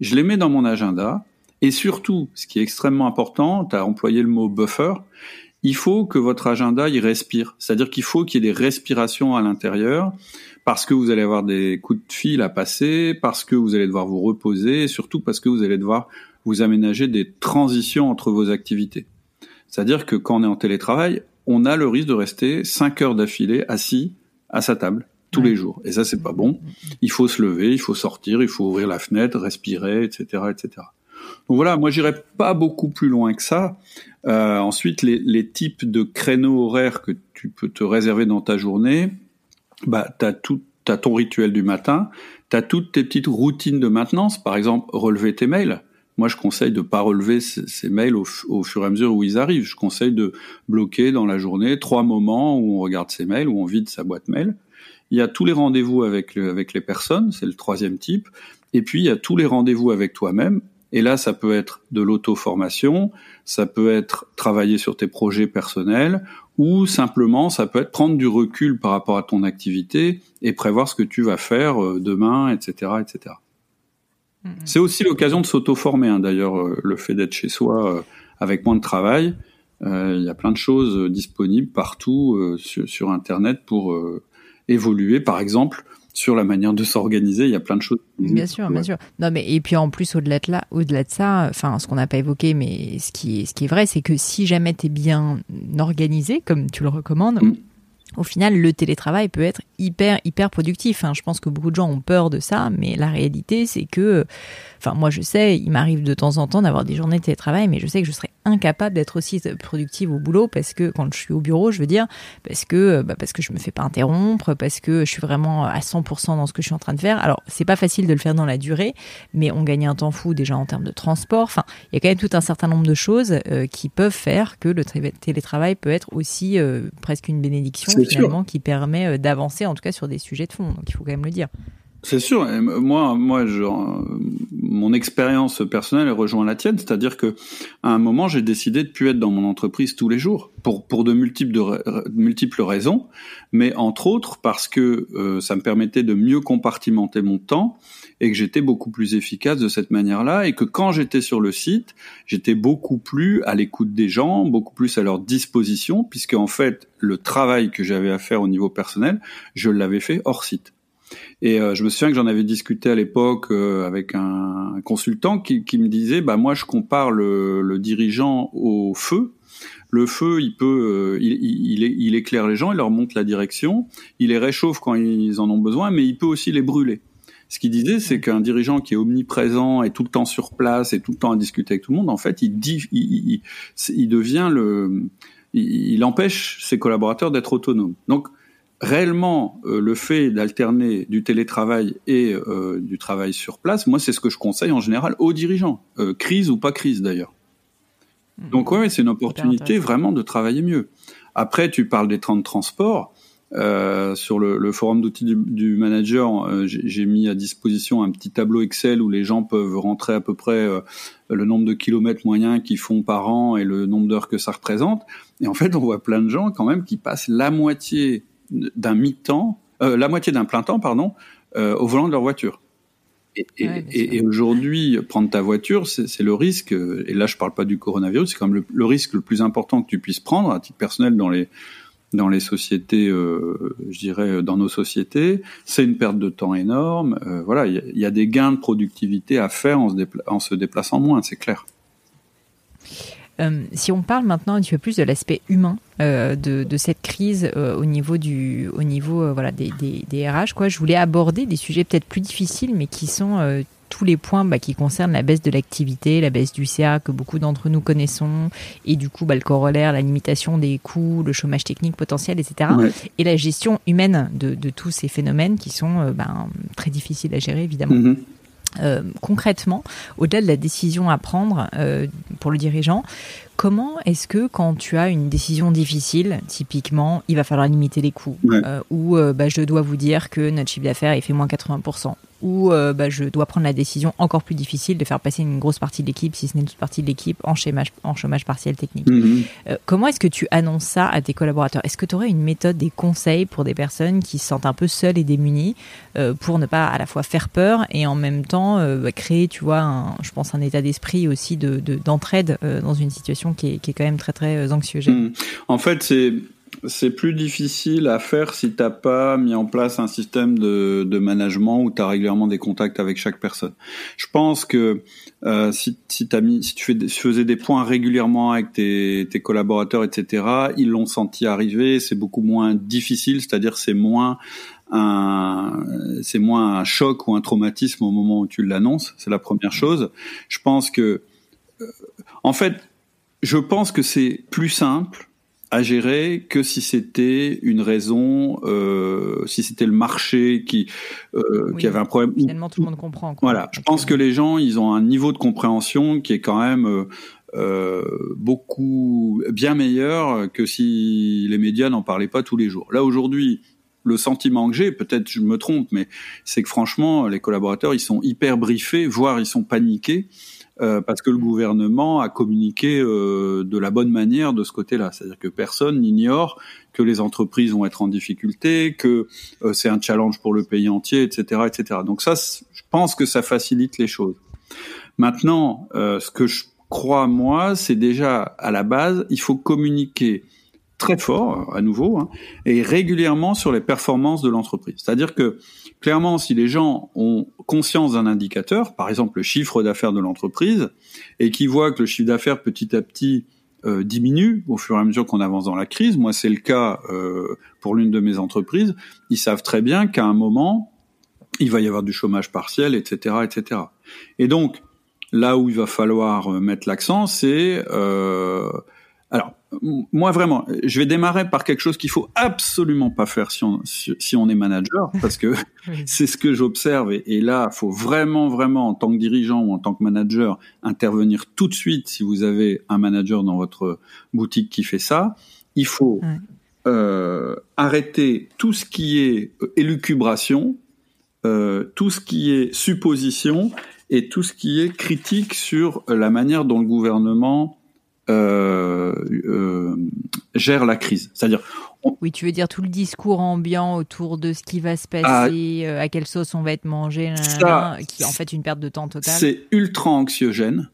je les mets dans mon agenda, et surtout, ce qui est extrêmement important, tu as employé le mot buffer, il faut que votre agenda y respire. C'est-à-dire qu'il faut qu'il y ait des respirations à l'intérieur parce que vous allez avoir des coups de fil à passer, parce que vous allez devoir vous reposer, et surtout parce que vous allez devoir vous aménager des transitions entre vos activités. C'est-à-dire que quand on est en télétravail, on a le risque de rester 5 heures d'affilée assis à sa table tous les jours. Et ça, c'est pas bon. Il faut se lever, il faut sortir, il faut ouvrir la fenêtre, respirer, etc., etc. Donc voilà, moi j'irai pas beaucoup plus loin que ça. Euh, ensuite, les, types de créneaux horaires que tu peux te réserver dans ta journée, bah t'as tout, t'as ton rituel du matin, t'as toutes tes petites routines de maintenance. Par exemple, relever tes mails. Moi, je conseille de pas relever ces, mails au, au, fur et à mesure où ils arrivent. Je conseille de bloquer dans la journée trois moments où on regarde ses mails, où on vide sa boîte mail. Il y a tous les rendez-vous avec, avec les personnes, c'est le troisième type. Et puis, il y a tous les rendez-vous avec toi-même. Et là, ça peut être de l'auto-formation, ça peut être travailler sur tes projets personnels, ou simplement, ça peut être prendre du recul par rapport à ton activité et prévoir ce que tu vas faire euh, demain, etc., etc. Mm-hmm. C'est aussi l'occasion de s'auto-former, hein, d'ailleurs, euh, le fait d'être chez soi euh, avec moins de travail. Il y a plein de choses disponibles partout sur, sur, Internet pour évoluer. Par exemple, sur la manière de s'organiser. Il y a plein de choses. Bien sûr, bien sûr. Non, mais et puis en plus au-delà de là, au-delà de ça, enfin, ce qu'on n'a pas évoqué, mais ce qui est, ce qui est vrai, c'est que si jamais tu es bien organisé, comme tu le recommandes. Mm. Au final, le télétravail peut être hyper hyper productif. Hein. Je pense que beaucoup de gens ont peur de ça, mais la réalité c'est que, enfin moi je sais, il m'arrive de temps en temps d'avoir des journées de télétravail, mais je sais que je serais incapable d'être aussi productive au boulot parce que quand je suis au bureau, je veux dire, parce que bah, parce que je me fais pas interrompre, parce que je suis vraiment à 100% dans ce que je suis en train de faire. Alors c'est pas facile de le faire dans la durée, mais on gagne un temps fou déjà en termes de transport. Enfin, il y a quand même tout un certain nombre de choses euh, qui peuvent faire que le télétravail peut être aussi euh, presque une bénédiction finalement qui permet euh, d'avancer en tout cas sur des sujets de fond. Donc il faut quand même le dire. C'est sûr. Moi, moi, je, mon expérience personnelle rejoint la tienne, c'est-à-dire que à un moment j'ai décidé de plus être dans mon entreprise tous les jours pour pour de multiples de, multiples raisons, mais entre autres parce que euh, ça me permettait de mieux compartimenter mon temps et que j'étais beaucoup plus efficace de cette manière-là et que quand j'étais sur le site, j'étais beaucoup plus à l'écoute des gens, beaucoup plus à leur disposition puisque en fait le travail que j'avais à faire au niveau personnel, je l'avais fait hors site. Et euh, je me souviens que j'en avais discuté à l'époque euh, avec un, consultant qui, qui, me disait, bah moi je compare le, le, dirigeant au feu. Le feu, il peut, euh, il, il, il, éclaire les gens, il leur montre la direction, il les réchauffe quand ils en ont besoin, mais il peut aussi les brûler. Ce qu'il disait, c'est qu'un dirigeant qui est omniprésent et tout le temps sur place et tout le temps à discuter avec tout le monde, en fait, il, dit, il, il devient le, il empêche ses collaborateurs d'être autonomes. Donc, réellement euh, le fait d'alterner du télétravail et euh, du travail sur place, moi c'est ce que je conseille en général aux dirigeants, euh, crise ou pas crise d'ailleurs. Mmh. Donc ouais, c'est une opportunité vraiment de travailler mieux. Après, tu parles des trains de transport. sur le, le forum d'outils du, du, manager, j'ai mis à disposition un petit tableau Excel où les gens peuvent rentrer à peu près le nombre de kilomètres moyens qu'ils font par an et le nombre d'heures que ça représente. Et en fait, on voit plein de gens quand même qui passent la moitié d'un mi-temps, euh, la moitié d'un plein temps, pardon, euh, au volant de leur voiture. Et, et, et, aujourd'hui, prendre ta voiture, c'est le risque. Et là, je parle pas du coronavirus, c'est quand même le, risque le plus important que tu puisses prendre à titre personnel dans les dans les sociétés, euh, je dirais dans nos sociétés. C'est une perte de temps énorme. Euh, voilà, il y, y, a des gains de productivité à faire en se, en se déplaçant moins, c'est clair. Euh, si on parle maintenant un petit peu plus de l'aspect humain euh, de, de, cette crise euh, au niveau du, au niveau voilà des, des, des, RH, quoi, je voulais aborder des sujets peut-être plus difficiles, mais qui sont tous les points bah, qui concernent la baisse de l'activité, la baisse du CA que beaucoup d'entre nous connaissons, et du coup bah, le corollaire, la limitation des coûts, le chômage technique potentiel, etc. Ouais. Et la gestion humaine de, de, tous ces phénomènes qui sont bah, très difficiles à gérer évidemment. Mm -hmm. Euh, concrètement, au-delà de la décision à prendre euh, pour le dirigeant, comment est-ce que quand tu as une décision difficile, typiquement, il va falloir limiter les coûts, ouais. euh, ou euh, bah, je dois vous dire que notre chiffre d'affaires est fait moins 80%, ou euh, bah, je dois prendre la décision encore plus difficile de faire passer une grosse partie de l'équipe, si ce n'est toute partie de l'équipe, en chômage, en chômage partiel technique. Euh, comment est-ce que tu annonces ça à tes collaborateurs? Est-ce que tu aurais une méthode, des conseils pour des personnes qui se sentent un peu seules et démunies pour ne pas à la fois faire peur et en même temps bah, créer, tu vois, un, je pense un état d'esprit aussi d'entraide de, de, dans une situation qui est, quand même très très anxiogène mmh. En fait, c'est c'est plus difficile à faire si t'as pas mis en place un système de, de management où tu as régulièrement des contacts avec chaque personne. Je pense que euh, si, si, as mis, si tu, tu faisais des points régulièrement avec tes, tes collaborateurs, etc., ils l'ont senti arriver, c'est beaucoup moins difficile, c'est-à-dire c'est moins un c'est moins un choc ou un traumatisme au moment où tu l'annonces, c'est la première chose. Je pense que euh, en fait, je pense que c'est plus simple à gérer que si c'était une raison, euh, si c'était le marché qui euh, oui, qui avait un problème. Finalement, tout le monde comprend. Quoi. Voilà, je pense que les gens, ils ont un niveau de compréhension qui est quand même euh, euh, beaucoup bien meilleur que si les médias n'en parlaient pas tous les jours. Là aujourd'hui, le sentiment que j'ai, peut-être je me trompe, mais c'est que franchement, les collaborateurs, ils sont hyper briefés, voire ils sont paniqués euh, parce que le gouvernement a communiqué euh, de la bonne manière de ce côté-là. C'est-à-dire que personne n'ignore que les entreprises vont être en difficulté, que euh, c'est un challenge pour le pays entier, etc., etc. Donc ça, je pense que ça facilite les choses. Maintenant, euh, ce que je crois moi, c'est déjà à la base, il faut communiquer très fort, à nouveau, hein, et régulièrement sur les performances de l'entreprise. C'est-à-dire que clairement, si les gens ont conscience d'un indicateur, par exemple le chiffre d'affaires de l'entreprise, et qui voient que le chiffre d'affaires petit à petit euh, diminue au fur et à mesure qu'on avance dans la crise, moi c'est le cas euh, pour l'une de mes entreprises, ils savent très bien qu'à un moment, il va y avoir du chômage partiel, etc., etc. Et donc, là où il va falloir euh, mettre l'accent, c'est... Euh, moi vraiment, je vais démarrer par quelque chose qu'il faut absolument pas faire si on, si on est manager, [LAUGHS] parce que c'est ce que j'observe. Et, et, là, faut vraiment, vraiment, en tant que dirigeant ou en tant que manager, intervenir tout de suite si vous avez un manager dans votre boutique qui fait ça. Il faut ouais. euh, arrêter tout ce qui est élucubration, euh, tout ce qui est supposition et tout ce qui est critique sur la manière dont le gouvernement euh, euh, gère la crise. C'est-à-dire, oui, tu veux dire tout le discours ambiant autour de ce qui va se passer, ah, euh, à quelle sauce on va être mangé, qui est en fait une perte de temps totale. C'est ultra anxiogène.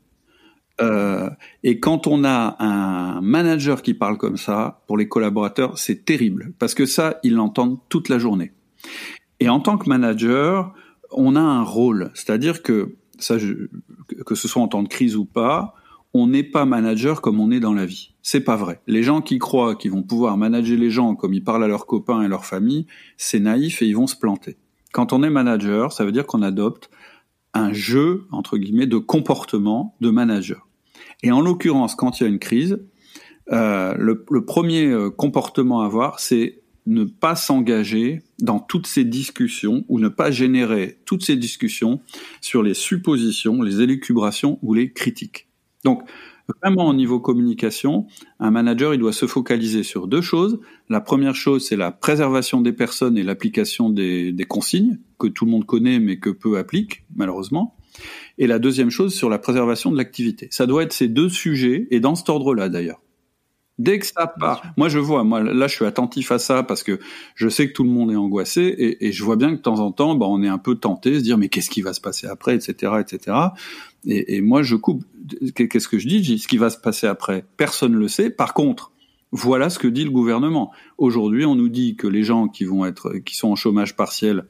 Euh, et quand on a un manager qui parle comme ça, pour les collaborateurs, c'est terrible parce que ça, ils l'entendent toute la journée. Et en tant que manager, on a un rôle, c'est-à-dire que ça, que ce soit en temps de crise ou pas, on n'est pas manager comme on est dans la vie. C'est pas vrai. Les gens qui croient qu'ils vont pouvoir manager les gens comme ils parlent à leurs copains et leur famille, c'est naïf et ils vont se planter. Quand on est manager, ça veut dire qu'on adopte un jeu, entre guillemets, de comportement de manager. Et en l'occurrence, quand il y a une crise, euh, le, premier euh, comportement à avoir, c'est ne pas s'engager dans toutes ces discussions ou ne pas générer toutes ces discussions sur les suppositions, les élucubrations ou les critiques. Donc, vraiment au niveau communication, un manager, il doit se focaliser sur deux choses. La première chose, c'est la préservation des personnes et l'application des, consignes, que tout le monde connaît mais que peu applique, malheureusement. Et la deuxième chose, sur la préservation de l'activité. Ça doit être ces deux sujets, et dans cet ordre-là d'ailleurs. Dès que ça part, moi je vois, moi là je suis attentif à ça parce que je sais que tout le monde est angoissé et, et je vois bien que de temps en temps, bah, on est un peu tenté, se dire mais qu'est-ce qui va se passer après, etc., etc. Et, et moi je coupe. Qu'est-ce que je dis? Je dis ce qui va se passer après. Personne ne le sait. Par contre, voilà ce que dit le gouvernement. Aujourd'hui, on nous dit que les gens qui vont être, qui sont en chômage partiel,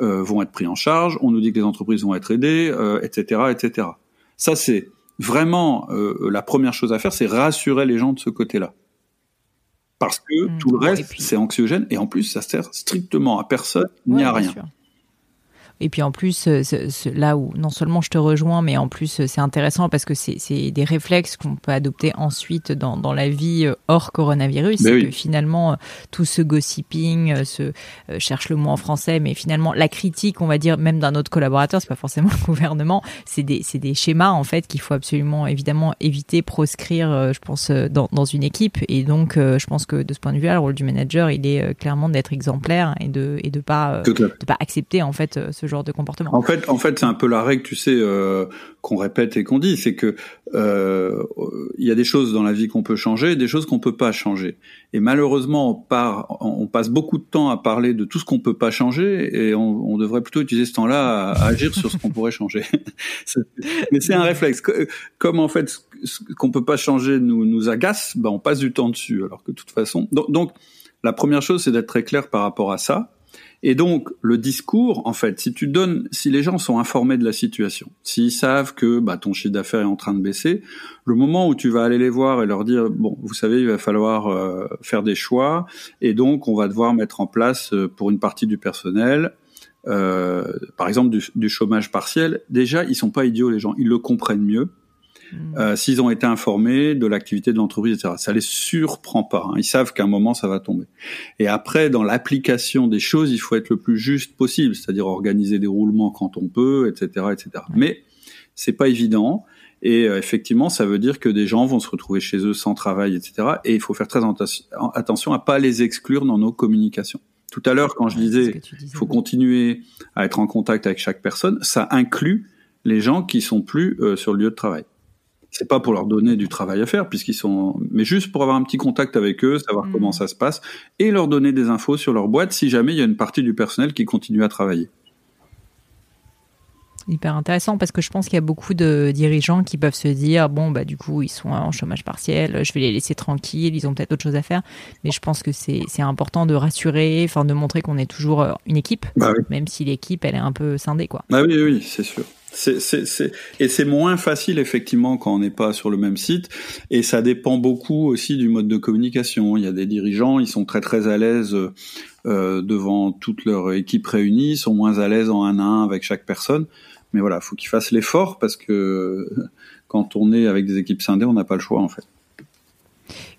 euh, vont être pris en charge. On nous dit que les entreprises vont être aidées, euh, etc., etc. Ça c'est vraiment, euh, la première chose à faire, c'est rassurer les gens de ce côté-là. Parce que mmh. tout le reste, c'est anxiogène et en plus, ça sert strictement à personne ni à rien. Et puis en plus, euh, là où non seulement je te rejoins, mais en plus euh, c'est intéressant parce que c'est des réflexes qu'on peut adopter ensuite dans, dans la vie euh, hors coronavirus. C'est que finalement, tout ce gossiping, ce cherche le mot en français, mais finalement la critique, on va dire même d'un autre collaborateur, c'est pas forcément le [LAUGHS] gouvernement, c'est des, des schémas en fait qu'il faut absolument évidemment éviter, proscrire, je pense, dans, dans une équipe. Et donc, je pense que de ce point de vue-là, le rôle du manager, il est clairement d'être exemplaire et de et de pas de pas accepter en fait ce genre de comportement. En fait, en fait, c'est un peu la règle, tu sais, euh, qu'on répète et qu'on dit, c'est que euh, il y a des choses dans la vie qu'on peut changer, des choses qu'on peut pas changer. Et malheureusement, on, passe beaucoup de temps à parler de tout ce qu'on peut pas changer, et on, on devrait plutôt utiliser ce temps-là à, agir sur ce qu'on pourrait changer. [LAUGHS] Mais c'est un réflexe. Comme en fait, ce qu'on peut pas changer nous nous agace, ben on passe du temps dessus, alors que de toute façon. donc, donc la première chose, c'est d'être très clair par rapport à ça. Et donc, le discours, en fait, si tu donnes, si les gens sont informés de la situation, s'ils savent que bah, ton chiffre d'affaires est en train de baisser, le moment où tu vas aller les voir et leur dire, bon, vous savez, il va falloir euh, faire des choix, et donc on va devoir mettre en place euh, pour une partie du personnel, euh, par exemple du, du, chômage partiel. Déjà, ils sont pas idiots les gens, ils le comprennent mieux. Mm. Euh, s'ils ont été informés de l'activité de l'entreprise, etc. Ça les surprend pas. Hein. Ils savent qu'à un moment ça va tomber. Et après, dans l'application des choses, il faut être le plus juste possible, c'est-à-dire organiser des roulements quand on peut, etc., etc. Mais c'est pas évident. Et euh, effectivement, ça veut dire que des gens vont se retrouver chez eux sans travail, etc. Et il faut faire très attention à pas les exclure dans nos communications. Tout à l'heure, quand je disais, il faut continuer à être en contact avec chaque personne, ça inclut les gens qui sont plus euh, sur le lieu de travail c'est pas pour leur donner du travail à faire puisqu'ils sont mais juste pour avoir un petit contact avec eux, savoir mm. comment ça se passe et leur donner des infos sur leur boîte si jamais il y a une partie du personnel qui continue à travailler. Hyper intéressant parce que je pense qu'il y a beaucoup de dirigeants qui peuvent se dire bon bah du coup ils sont en chômage partiel, je vais les laisser tranquilles, ils ont peut-être autre chose à faire, mais je pense que c'est important de rassurer, enfin de montrer qu'on est toujours euh, une équipe, bah même si l'équipe elle est un peu scindée quoi. Bah oui oui c'est sûr. C'est, c'est, Et c'est moins facile effectivement quand on n'est pas sur le même site. Et ça dépend beaucoup aussi du mode de communication. Il y a des dirigeants, ils sont très très à l'aise euh, devant toute leur équipe réunie, ils sont moins à l'aise en un à un avec chaque personne. Mais voilà, faut qu'ils fassent l'effort parce que quand on est avec des équipes scindées, on n'a pas le choix en fait.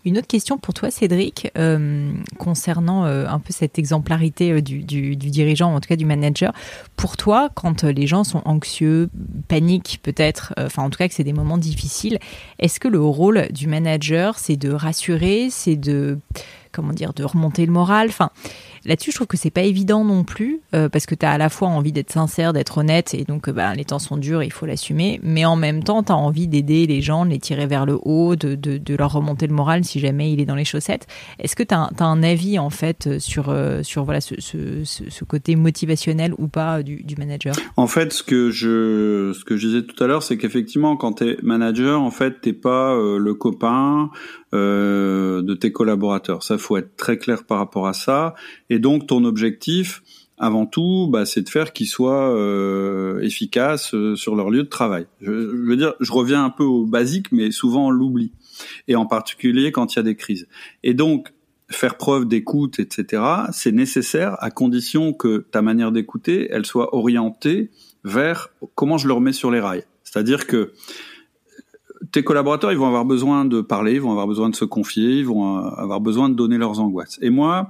Une autre question pour toi, Cédric, euh, concernant euh, un peu cette exemplarité euh, du, dirigeant, en tout cas du manager. Pour toi, quand les gens sont anxieux, paniquent peut-être, enfin en tout cas que c'est des moments difficiles, est-ce que le rôle du manager, c'est de rassurer, c'est de comment dire, de remonter le moral? Là-dessus, je trouve que c'est pas évident non plus, euh, parce que tu as à la fois envie d'être sincère, d'être honnête, et donc bah, les temps sont durs, il faut l'assumer, mais en même temps, tu as envie d'aider les gens, de les tirer vers le haut, de, de, de, leur remonter le moral si jamais il est dans les chaussettes. Est-ce que tu as, un avis en fait sur, sur voilà, ce, ce, ce, côté motivationnel ou pas du, du manager? En fait, ce que je, ce que je disais tout à l'heure, c'est qu'effectivement, quand tu es manager, en fait, t'es pas le copain euh, de tes collaborateurs. Ça, faut être très clair par rapport à ça. Et donc, ton objectif, avant tout, bah, c'est de faire qu'ils soient euh, efficaces euh, sur leur lieu de travail. Je, veux dire, je reviens un peu au basique, mais souvent on l'oublie. Et en particulier quand il y a des crises. Et donc, faire preuve d'écoute, etc., c'est nécessaire à condition que ta manière d'écouter, elle soit orientée vers comment je le remets sur les rails. C'est-à-dire que tes collaborateurs, ils vont avoir besoin de parler, ils vont avoir besoin de se confier, ils vont avoir besoin de donner leurs angoisses. Et moi,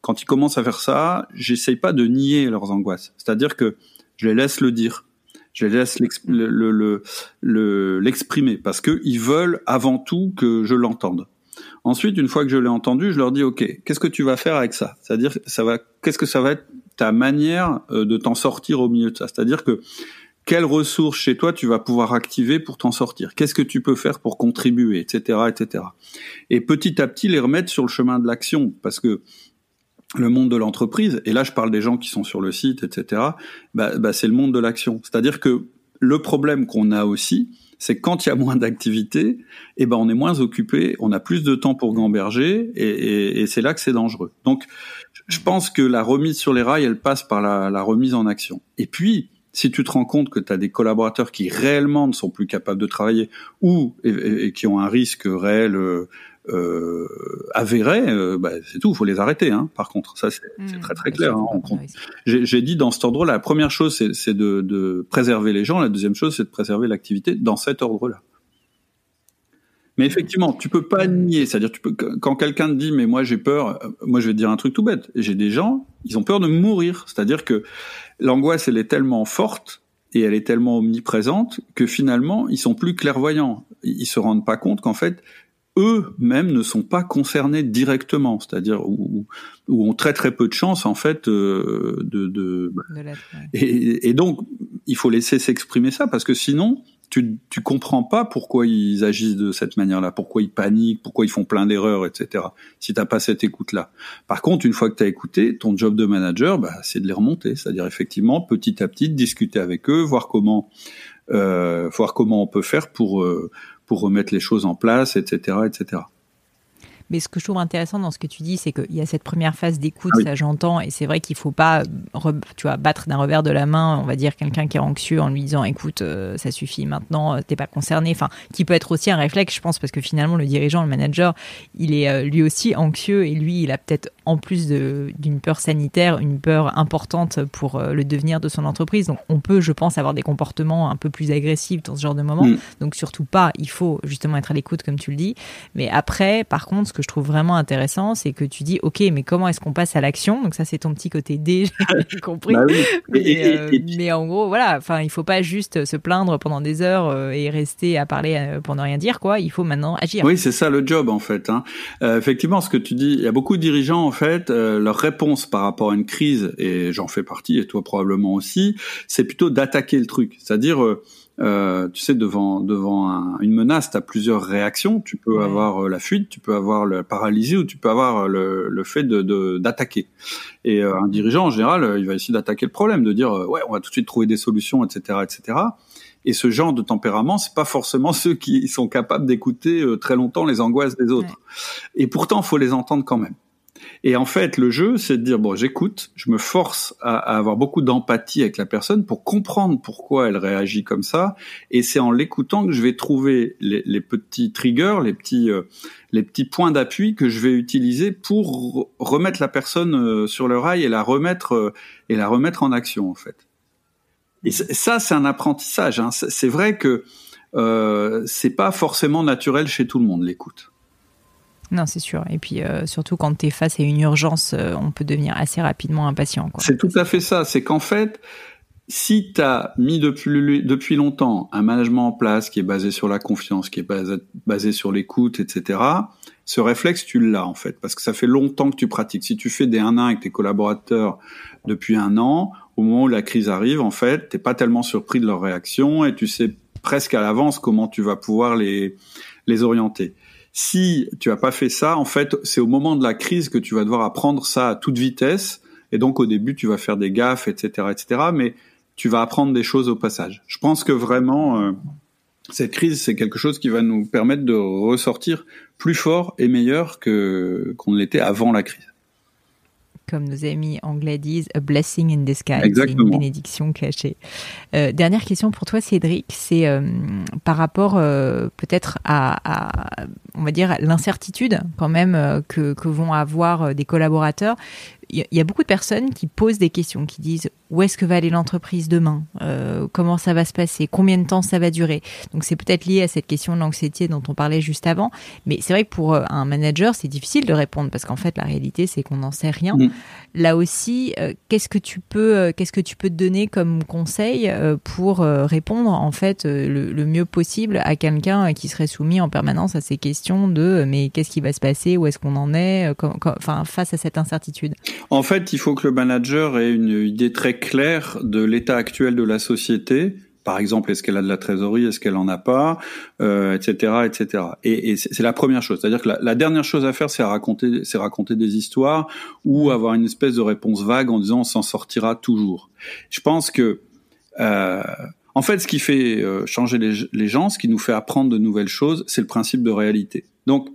quand ils commencent à faire ça, j'essaye pas de nier leurs angoisses. C'est-à-dire que je les laisse le dire. Je les laisse l'exprimer le, le, parce que ils veulent avant tout que je l'entende. Ensuite, une fois que je l'ai entendu, je leur dis OK, qu'est-ce que tu vas faire avec ça? C'est-à-dire ça va qu'est-ce que ça va être ta manière euh, de t'en sortir au milieu de ça? C'est-à-dire que quelles ressources chez toi tu vas pouvoir activer pour t'en sortir? Qu'est-ce que tu peux faire pour contribuer, etc., etc. Et petit à petit les remettre sur le chemin de l'action, parce que le monde de l'entreprise, et là je parle des gens qui sont sur le site, etc. Bah, bah c'est le monde de l'action. C'est-à-dire que le problème qu'on a aussi, c'est quand il y a moins d'activité, eh ben on est moins occupé, on a plus de temps pour gamberger, et, et, et c'est là que c'est dangereux. Donc, je pense que la remise sur les rails, elle passe par la, remise en action. Et puis, si tu te rends compte que tu as des collaborateurs qui réellement ne sont plus capables de travailler ou et, qui ont un risque réel euh, euh avéré, euh, bah, c'est tout, il faut les arrêter. Hein, par contre, ça c'est mmh, très très clair. Hein, J'ai dit dans cet ordre-là, la première chose c'est de, de préserver les gens, la deuxième chose c'est de préserver l'activité dans cet ordre-là. Mais effectivement, tu peux pas nier, c'est-à-dire tu peux quand quelqu'un te dit mais moi j'ai peur, euh, moi je vais te dire un truc tout bête. J'ai des gens, ils ont peur de mourir, c'est-à-dire que l'angoisse elle est tellement forte et elle est tellement omniprésente que finalement ils sont plus clairvoyants. Ils se rendent pas compte qu'en fait eux-mêmes ne sont pas concernés directement, c'est-à-dire où, où, ont très très peu de chance en fait euh, de, de, et, et, donc il faut laisser s'exprimer ça parce que sinon tu, tu comprends pas pourquoi ils agissent de cette manière-là, pourquoi ils paniquent, pourquoi ils font plein d'erreurs, etc. Si t'as pas cette écoute-là. Par contre, une fois que tu as écouté, ton job de manager, bah, c'est de les remonter, c'est-à-dire effectivement petit à petit discuter avec eux, voir comment, euh, voir comment on peut faire pour euh, pour remettre les choses en place, etc., etc. Mais ce que je trouve intéressant dans ce que tu dis, c'est qu'il y a cette première phase d'écoute, ça j'entends, et c'est vrai qu'il faut pas, tu vois, battre d'un revers de la main, on va dire quelqu'un qui est anxieux en lui disant, écoute, euh, ça suffit maintenant, euh, t'es pas concerné. Enfin, qui peut être aussi un réflexe, je pense, parce que finalement le dirigeant, le manager, il est euh, lui aussi anxieux et lui, il a peut-être en plus d'une peur sanitaire, une peur importante pour le devenir de son entreprise. Donc on peut, je pense, avoir des comportements un peu plus agressifs dans ce genre de moment. Mm. Donc surtout pas, il faut justement être à l'écoute, comme tu le dis. Mais après, par contre, ce que je trouve vraiment intéressant, c'est que tu dis, ok, mais comment est-ce qu'on passe à l'action? Donc ça, c'est ton petit côté D, [LAUGHS] j'ai compris. Bah [LAUGHS] euh, mais, en gros, voilà, enfin, il faut pas juste se plaindre pendant des heures euh, et rester à parler euh, pour ne rien dire, quoi. Il faut maintenant agir. Oui, c'est ça le job en fait. Hein. effectivement, ce que tu dis, il y a beaucoup de dirigeants en fait, leur réponse par rapport à une crise, et j'en fais partie, et toi probablement aussi, c'est plutôt d'attaquer le truc, c'est-à-dire euh, tu sais, devant devant une menace, tu as plusieurs réactions. Tu peux avoir euh, la fuite, tu peux avoir la paralysie ou tu peux avoir euh, le, le fait de d'attaquer. Et un dirigeant, en général, il va essayer d'attaquer le problème, de dire ouais, on va tout de suite trouver des solutions, etc., etc. Et ce genre de tempérament, c'est pas forcément [LAUGHS] ceux qui sont capables d'écouter très longtemps les angoisses des autres. Et pourtant, faut les entendre quand même. Et en fait, le jeu, c'est de dire bon, j'écoute, je me force à, avoir beaucoup d'empathie avec la personne pour comprendre pourquoi elle réagit comme ça, et c'est en l'écoutant que je vais trouver les, petits triggers, les petits euh, les petits points d'appui que je vais utiliser pour remettre la personne euh, sur le rail et la remettre euh, et la remettre en action en fait. Et ça, c'est un apprentissage. Hein. C'est vrai que euh, c'est pas forcément naturel chez tout le monde l'écoute. Non, c'est sûr. Et puis euh, surtout quand tu es face à une urgence, euh, on peut devenir assez rapidement impatient. C'est tout à fait ça. C'est qu'en fait, si tu as mis depuis, depuis longtemps un management en place qui est basé sur la confiance, qui est basé, basé sur l'écoute, etc., ce réflexe, tu l'as en fait, parce que ça fait longtemps que tu pratiques. Si tu fais des 1 1 avec tes collaborateurs depuis un an, au moment où la crise arrive, en fait, t'es pas tellement surpris de leur réaction et tu sais presque à l'avance comment tu vas pouvoir les les orienter. Si tu as pas fait ça, en fait, c'est au moment de la crise que tu vas devoir apprendre ça à toute vitesse. Et donc au début, tu vas faire des gaffes, etc., etc. Mais tu vas apprendre des choses au passage. Je pense que vraiment, euh, cette crise, c'est quelque chose qui va nous permettre de ressortir plus fort et meilleur que qu'on l'était avant la crise. Comme nos amis anglais disent, a blessing in disguise, une bénédiction cachée. Euh, dernière question pour toi, Cédric, c'est euh, par rapport peut-être à, on va dire, l'incertitude quand même que, que vont avoir des collaborateurs. Il y a beaucoup de personnes qui posent des questions, qui disent où est-ce que va aller l'entreprise demain, euh, comment ça va se passer, combien de temps ça va durer? Donc c'est peut-être lié à cette question de l'anxiété dont on parlait juste avant, mais c'est vrai que pour euh, un manager c'est difficile de répondre parce qu'en fait la réalité c'est qu'on n'en sait rien. Là aussi, euh, qu'est-ce que tu peux, qu'est-ce que tu peux te donner comme conseil pour répondre en fait le, mieux possible à quelqu'un qui serait soumis en permanence à ces questions? De mais qu'est-ce qui va se passer, où est-ce qu'on en est, enfin face à cette incertitude. En fait, il faut que le manager ait une idée très claire de l'état actuel de la société. Par exemple, est-ce qu'elle a de la trésorerie, est-ce qu'elle en a pas, euh, etc., etc. Et, et c'est la première chose. C'est-à-dire que la, dernière chose à faire, c'est raconter, c'est raconter des histoires ou avoir une espèce de réponse vague en disant on s'en sortira toujours. Je pense que euh, en fait, ce qui fait euh, changer les, gens, ce qui nous fait apprendre de nouvelles choses, c'est le principe de réalité. Donc,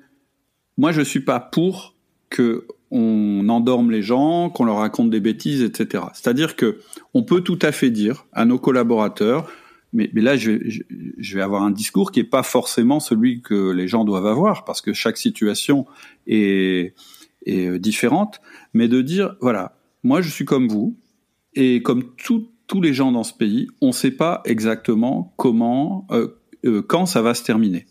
moi, je suis pas pour que on endorme les gens, qu'on leur raconte des bêtises, etc. C'est-à-dire que on peut tout à fait dire à nos collaborateurs, mais, là je vais, avoir un discours qui n'est pas forcément celui que les gens doivent avoir, parce que chaque situation est, est différente, mais de dire, voilà, moi je suis comme vous, et comme tous les gens dans ce pays, on ne sait pas exactement comment, euh, euh, quand ça va se terminer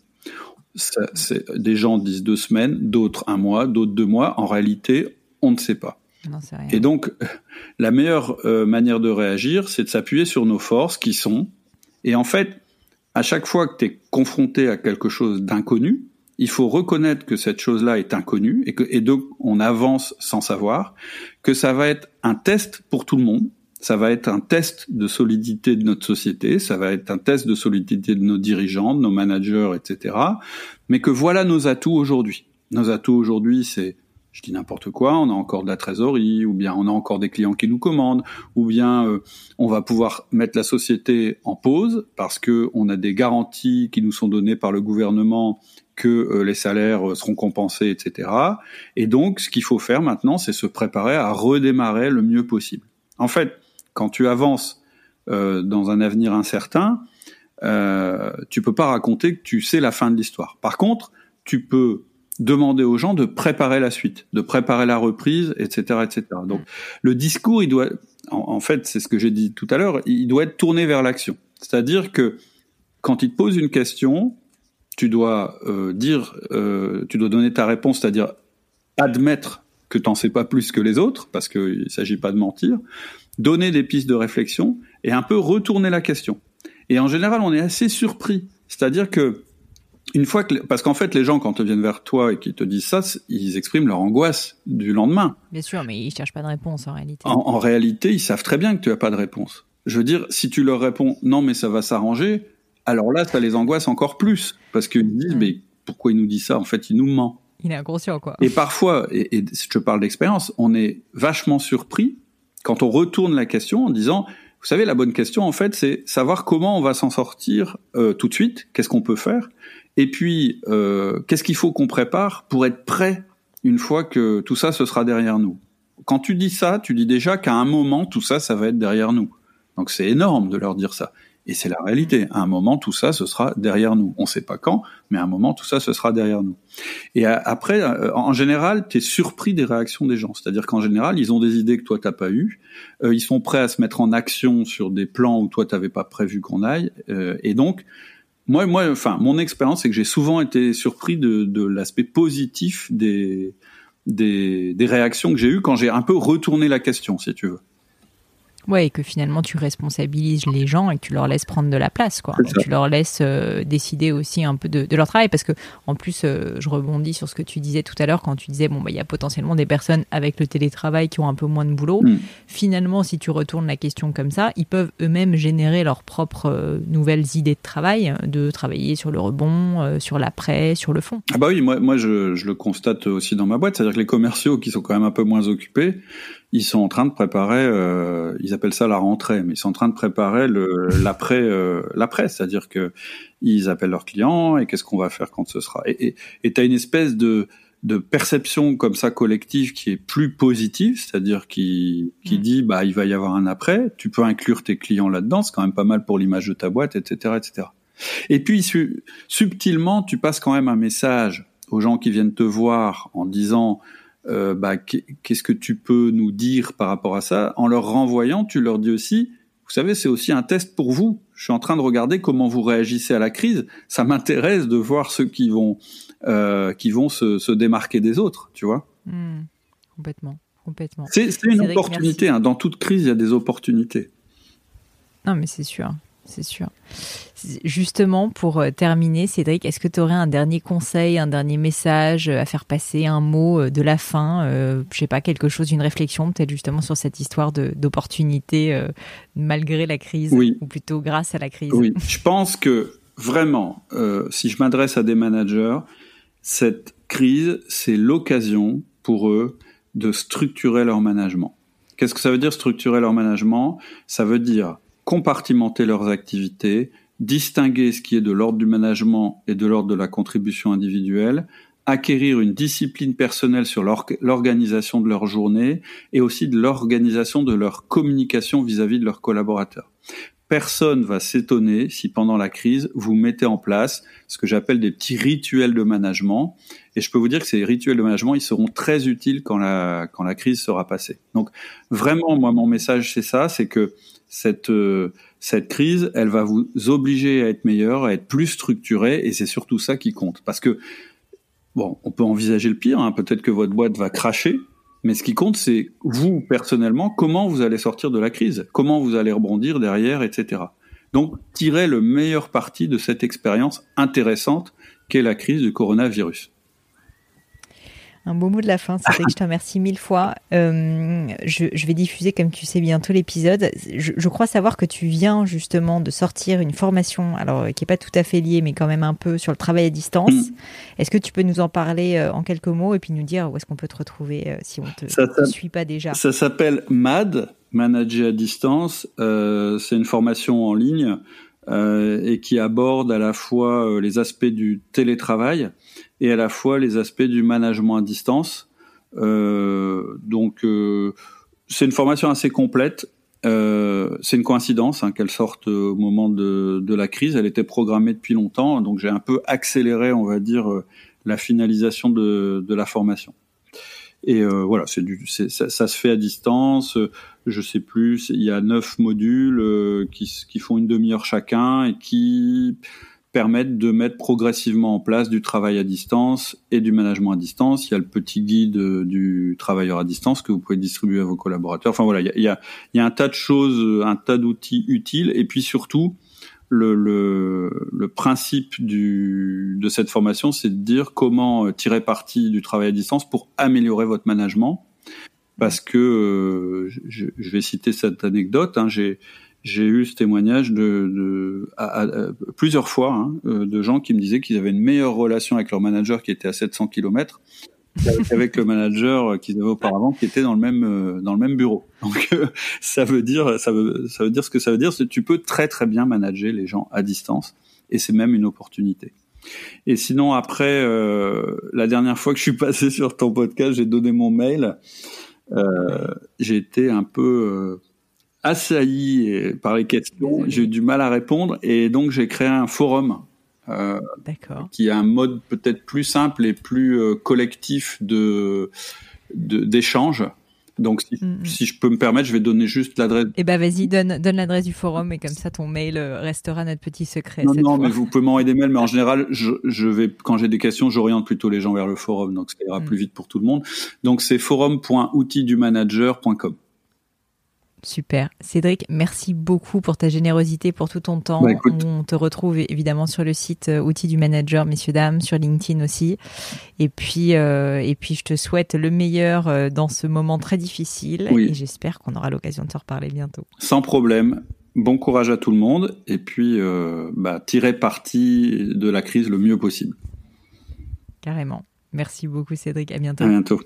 des gens disent deux semaines, d'autres un mois, d'autres deux mois. En réalité, on ne sait pas. Et donc, la meilleure euh, manière de réagir, c'est de s'appuyer sur nos forces qui sont. Et en fait, à chaque fois que tu es confronté à quelque chose d'inconnu, il faut reconnaître que cette chose-là est inconnue et que et donc on avance sans savoir que ça va être un test pour tout le monde ça va être un test de solidité de notre société, ça va être un test de solidité de nos dirigeants, de nos managers, etc. Mais que voilà nos atouts aujourd'hui. Nos atouts aujourd'hui, c'est, je dis n'importe quoi, on a encore de la trésorerie, ou bien on a encore des clients qui nous commandent, ou bien euh, on va pouvoir mettre la société en pause parce que on a des garanties qui nous sont données par le gouvernement que euh, les salaires euh, seront compensés, etc. Et donc, ce qu'il faut faire maintenant, c'est se préparer à redémarrer le mieux possible. En fait, quand tu avances euh, dans un avenir incertain, euh, tu peux pas raconter que tu sais la fin de l'histoire. Par contre, tu peux demander aux gens de préparer la suite, de préparer la reprise, etc., etc. Donc, le discours, il doit, en, fait, c'est ce que j'ai dit tout à l'heure, il doit être tourné vers l'action. C'est-à-dire que quand il te pose une question, tu dois euh, dire, euh, tu dois donner ta réponse, c'est-à-dire admettre que tu n'en sais pas plus que les autres, parce qu'il ne s'agit pas de mentir, donner des pistes de réflexion et un peu retourner la question. Et en général, on est assez surpris. C'est-à-dire que une fois que, parce qu'en fait, les gens, quand ils viennent vers toi et qu'ils te disent ça, ils expriment leur angoisse du lendemain. Bien sûr, mais ils cherchent pas de réponse en réalité. En, réalité, ils savent très bien que tu as pas de réponse. Je veux dire, si tu leur réponds non, mais ça va s'arranger, alors là, ça les angoisse encore plus. Parce qu'ils disent, mais pourquoi il nous dit ça? En fait, il nous ment. Il est inconscient, quoi. Et parfois, et, et je parle d'expérience, on est vachement surpris quand on retourne la question en disant, vous savez, la bonne question, en fait, c'est savoir comment on va s'en sortir euh, tout de suite, qu'est-ce qu'on peut faire, et puis euh, qu'est-ce qu'il faut qu'on prépare pour être prêt une fois que tout ça, ce sera derrière nous. Quand tu dis ça, tu dis déjà qu'à un moment, tout ça, ça va être derrière nous. Donc c'est énorme de leur dire ça. Et c'est la réalité. À un moment, tout ça, ce sera derrière nous. On ne sait pas quand, mais à un moment, tout ça, ce sera derrière nous. Et après, euh, en général, tu es surpris des réactions des gens. C'est-à-dire qu'en général, ils ont des idées que toi, t'as pas eues. Euh, ils sont prêts à se mettre en action sur des plans où toi, t'avais pas prévu qu'on aille. Euh, et donc, moi, moi, enfin, mon expérience, c'est que j'ai souvent été surpris de, de l'aspect positif des, des, des réactions que j'ai eues quand j'ai un peu retourné la question, si tu veux. Ouais, et que finalement tu responsabilises les gens et que tu leur laisses prendre de la place, quoi. Tu leur laisses euh, décider aussi un peu de, leur travail, parce que en plus, euh, je rebondis sur ce que tu disais tout à l'heure quand tu disais bon bah il y a potentiellement des personnes avec le télétravail qui ont un peu moins de boulot. Mm. Finalement, si tu retournes la question comme ça, ils peuvent eux-mêmes générer leurs propres euh, nouvelles idées de travail, de travailler sur le rebond, sur l'après, sur le fond. Ah bah oui, moi moi je, je le constate aussi dans ma boîte, c'est-à-dire que les commerciaux qui sont quand même un peu moins occupés ils sont en train de préparer, euh, ils appellent ça la rentrée, mais ils sont en train de préparer [LAUGHS] l'après, euh, l'après, c'est-à-dire que ils appellent leurs clients et qu'est-ce qu'on va faire quand ce sera. Et tu as une espèce de de perception comme ça collective qui est plus positive, c'est-à-dire qui qui mm. dit bah il va y avoir un après. Tu peux inclure tes clients là-dedans, c'est quand même pas mal pour l'image de ta boîte, etc., etc. Et puis subtilement, tu passes quand même un message aux gens qui viennent te voir en disant euh, bah, qu'est-ce que tu peux nous dire par rapport à ça? En leur renvoyant, tu leur dis aussi, vous savez, c'est aussi un test pour vous. Je suis en train de regarder comment vous réagissez à la crise. Ça m'intéresse de voir ceux qui vont euh, qui vont se, se, démarquer des autres, tu vois. Mmh. complètement, complètement. C'est une opportunité. Hein. Dans toute crise, il y a des opportunités. Non, mais c'est sûr c'est sûr. Justement, pour euh, terminer, Cédric, est-ce que tu aurais un dernier conseil, un dernier message à faire passer, un mot euh, de la fin, euh, je sais pas, quelque chose, une réflexion, peut-être justement sur cette histoire d'opportunité malgré la crise, ou plutôt grâce à la crise? Oui, je pense que vraiment, si je m'adresse à des managers, cette crise, c'est l'occasion pour eux de structurer leur management. Qu'est-ce que ça veut dire structurer leur management? Ça veut dire compartimenter leurs activités, distinguer ce qui est de l'ordre du management et de l'ordre de la contribution individuelle, acquérir une discipline personnelle sur l'organisation de leur journée et aussi de l'organisation de leur communication vis-à-vis de leurs collaborateurs. Personne va s'étonner si pendant la crise, vous mettez en place ce que j'appelle des petits rituels de management. Et je peux vous dire que ces rituels de management, ils seront très utiles quand la, quand la crise sera passée. Donc vraiment, moi, mon message, c'est ça, c'est que cette euh, cette crise, elle va vous obliger à être meilleur, à être plus structuré, et c'est surtout ça qui compte. Parce que bon, on peut envisager le pire. Hein, Peut-être que votre boîte va cracher, mais ce qui compte, c'est vous personnellement, comment vous allez sortir de la crise, comment vous allez rebondir derrière, etc. Donc, tirez le meilleur parti de cette expérience intéressante qu'est la crise du coronavirus. Un beau mot de la fin, c'est que je te remercie mille fois. Euh, je, vais diffuser, comme tu sais bientôt l'épisode. Je, crois savoir que tu viens justement de sortir une formation, alors qui n'est pas tout à fait liée, mais quand même un peu sur le travail à distance. Mm. Est-ce que tu peux nous en parler euh, en quelques mots et puis nous dire où est-ce qu'on peut te retrouver euh, si on ne te suit pas déjà? Ça s'appelle MAD, Manager à distance. c'est une formation en ligne et qui aborde à la fois les aspects du télétravail et à la fois les aspects du management à distance. Euh, donc euh, c'est une formation assez complète. Euh, c'est une coïncidence hein, qu'elle sorte au moment de, de, la crise. Elle était programmée depuis longtemps, donc j'ai un peu accéléré, on va dire, euh, la finalisation de, de la formation. Et euh, voilà, c'est du, ça, ça, se fait à distance. Je sais plus, il y a neuf modules euh, qui, qui font une demi-heure chacun et qui permettent de mettre progressivement en place du travail à distance et du management à distance. Il y a le petit guide euh, du travailleur à distance que vous pouvez distribuer à vos collaborateurs. Enfin voilà, il y a, il y a, un tas de choses, un tas d'outils utiles. Et puis surtout, le, le, le principe du, de cette formation, c'est de dire comment euh, tirer parti du travail à distance pour améliorer votre management. Parce que, euh, je, je, vais citer cette anecdote, hein, j'ai j'ai eu ce témoignage de, de à, plusieurs fois hein, euh, de gens qui me disaient qu'ils avaient une meilleure relation avec leur manager qui était à 700 km [LAUGHS] qu'avec le manager qu'ils avaient auparavant qui était dans le même euh, dans le même bureau. Donc euh, ça veut dire ça veut ça veut dire ce que ça veut dire c'est que tu peux très très bien manager les gens à distance et c'est même une opportunité. Et sinon après la dernière fois que je suis passé sur ton podcast, j'ai donné mon mail. j'ai été un peu assailli par les questions. J'ai eu du mal à répondre et donc j'ai créé un forum euh, qui a un mode peut-être plus simple et plus euh, collectif de d'échange. Donc, si, mm, mm. si, je peux me permettre, je vais donner juste l'adresse. Eh ben, vas-y, donne, donne l'adresse du forum et comme ça, ton mail euh, restera notre petit secret. Non, non, mais vous pouvez m'envoyer des mails, mais en général, je, je vais, quand j'ai des questions, j'oriente plutôt les gens vers le forum, donc ça ira mm. plus vite pour tout le monde. Donc, c'est forum.outildumanager.com. Super. Cédric, merci beaucoup pour ta générosité, pour tout ton temps. Bah, on te retrouve évidemment sur le site euh, Outils du Manager, messieurs, dames, sur LinkedIn aussi. Et puis, euh, et puis je te souhaite le meilleur euh, dans ce moment très difficile. Et j'espère qu'on aura l'occasion de te reparler bientôt. Sans problème. Bon courage à tout le monde. Et puis, bah, tirez parti de la crise le mieux possible. Carrément. Merci beaucoup, Cédric. À bientôt. À bientôt.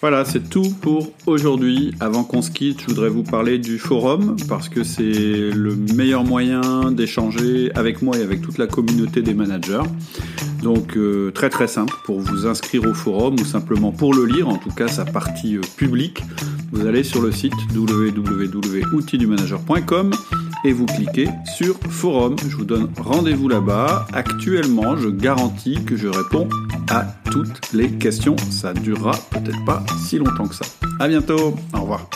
Voilà, c'est tout pour aujourd'hui. Avant qu'on se quitte, je voudrais vous parler du forum parce que c'est le meilleur moyen d'échanger avec moi et avec toute la communauté des managers. Donc euh, très très simple pour vous inscrire au forum ou simplement pour le lire, en tout cas sa partie euh, publique. Vous allez sur le site www.outildumanager.com et vous cliquez sur forum. Je vous donne rendez-vous là-bas. Actuellement, je garantis que je réponds à toutes les questions. Ça durera peut-être pas si longtemps que ça. À bientôt. Au revoir.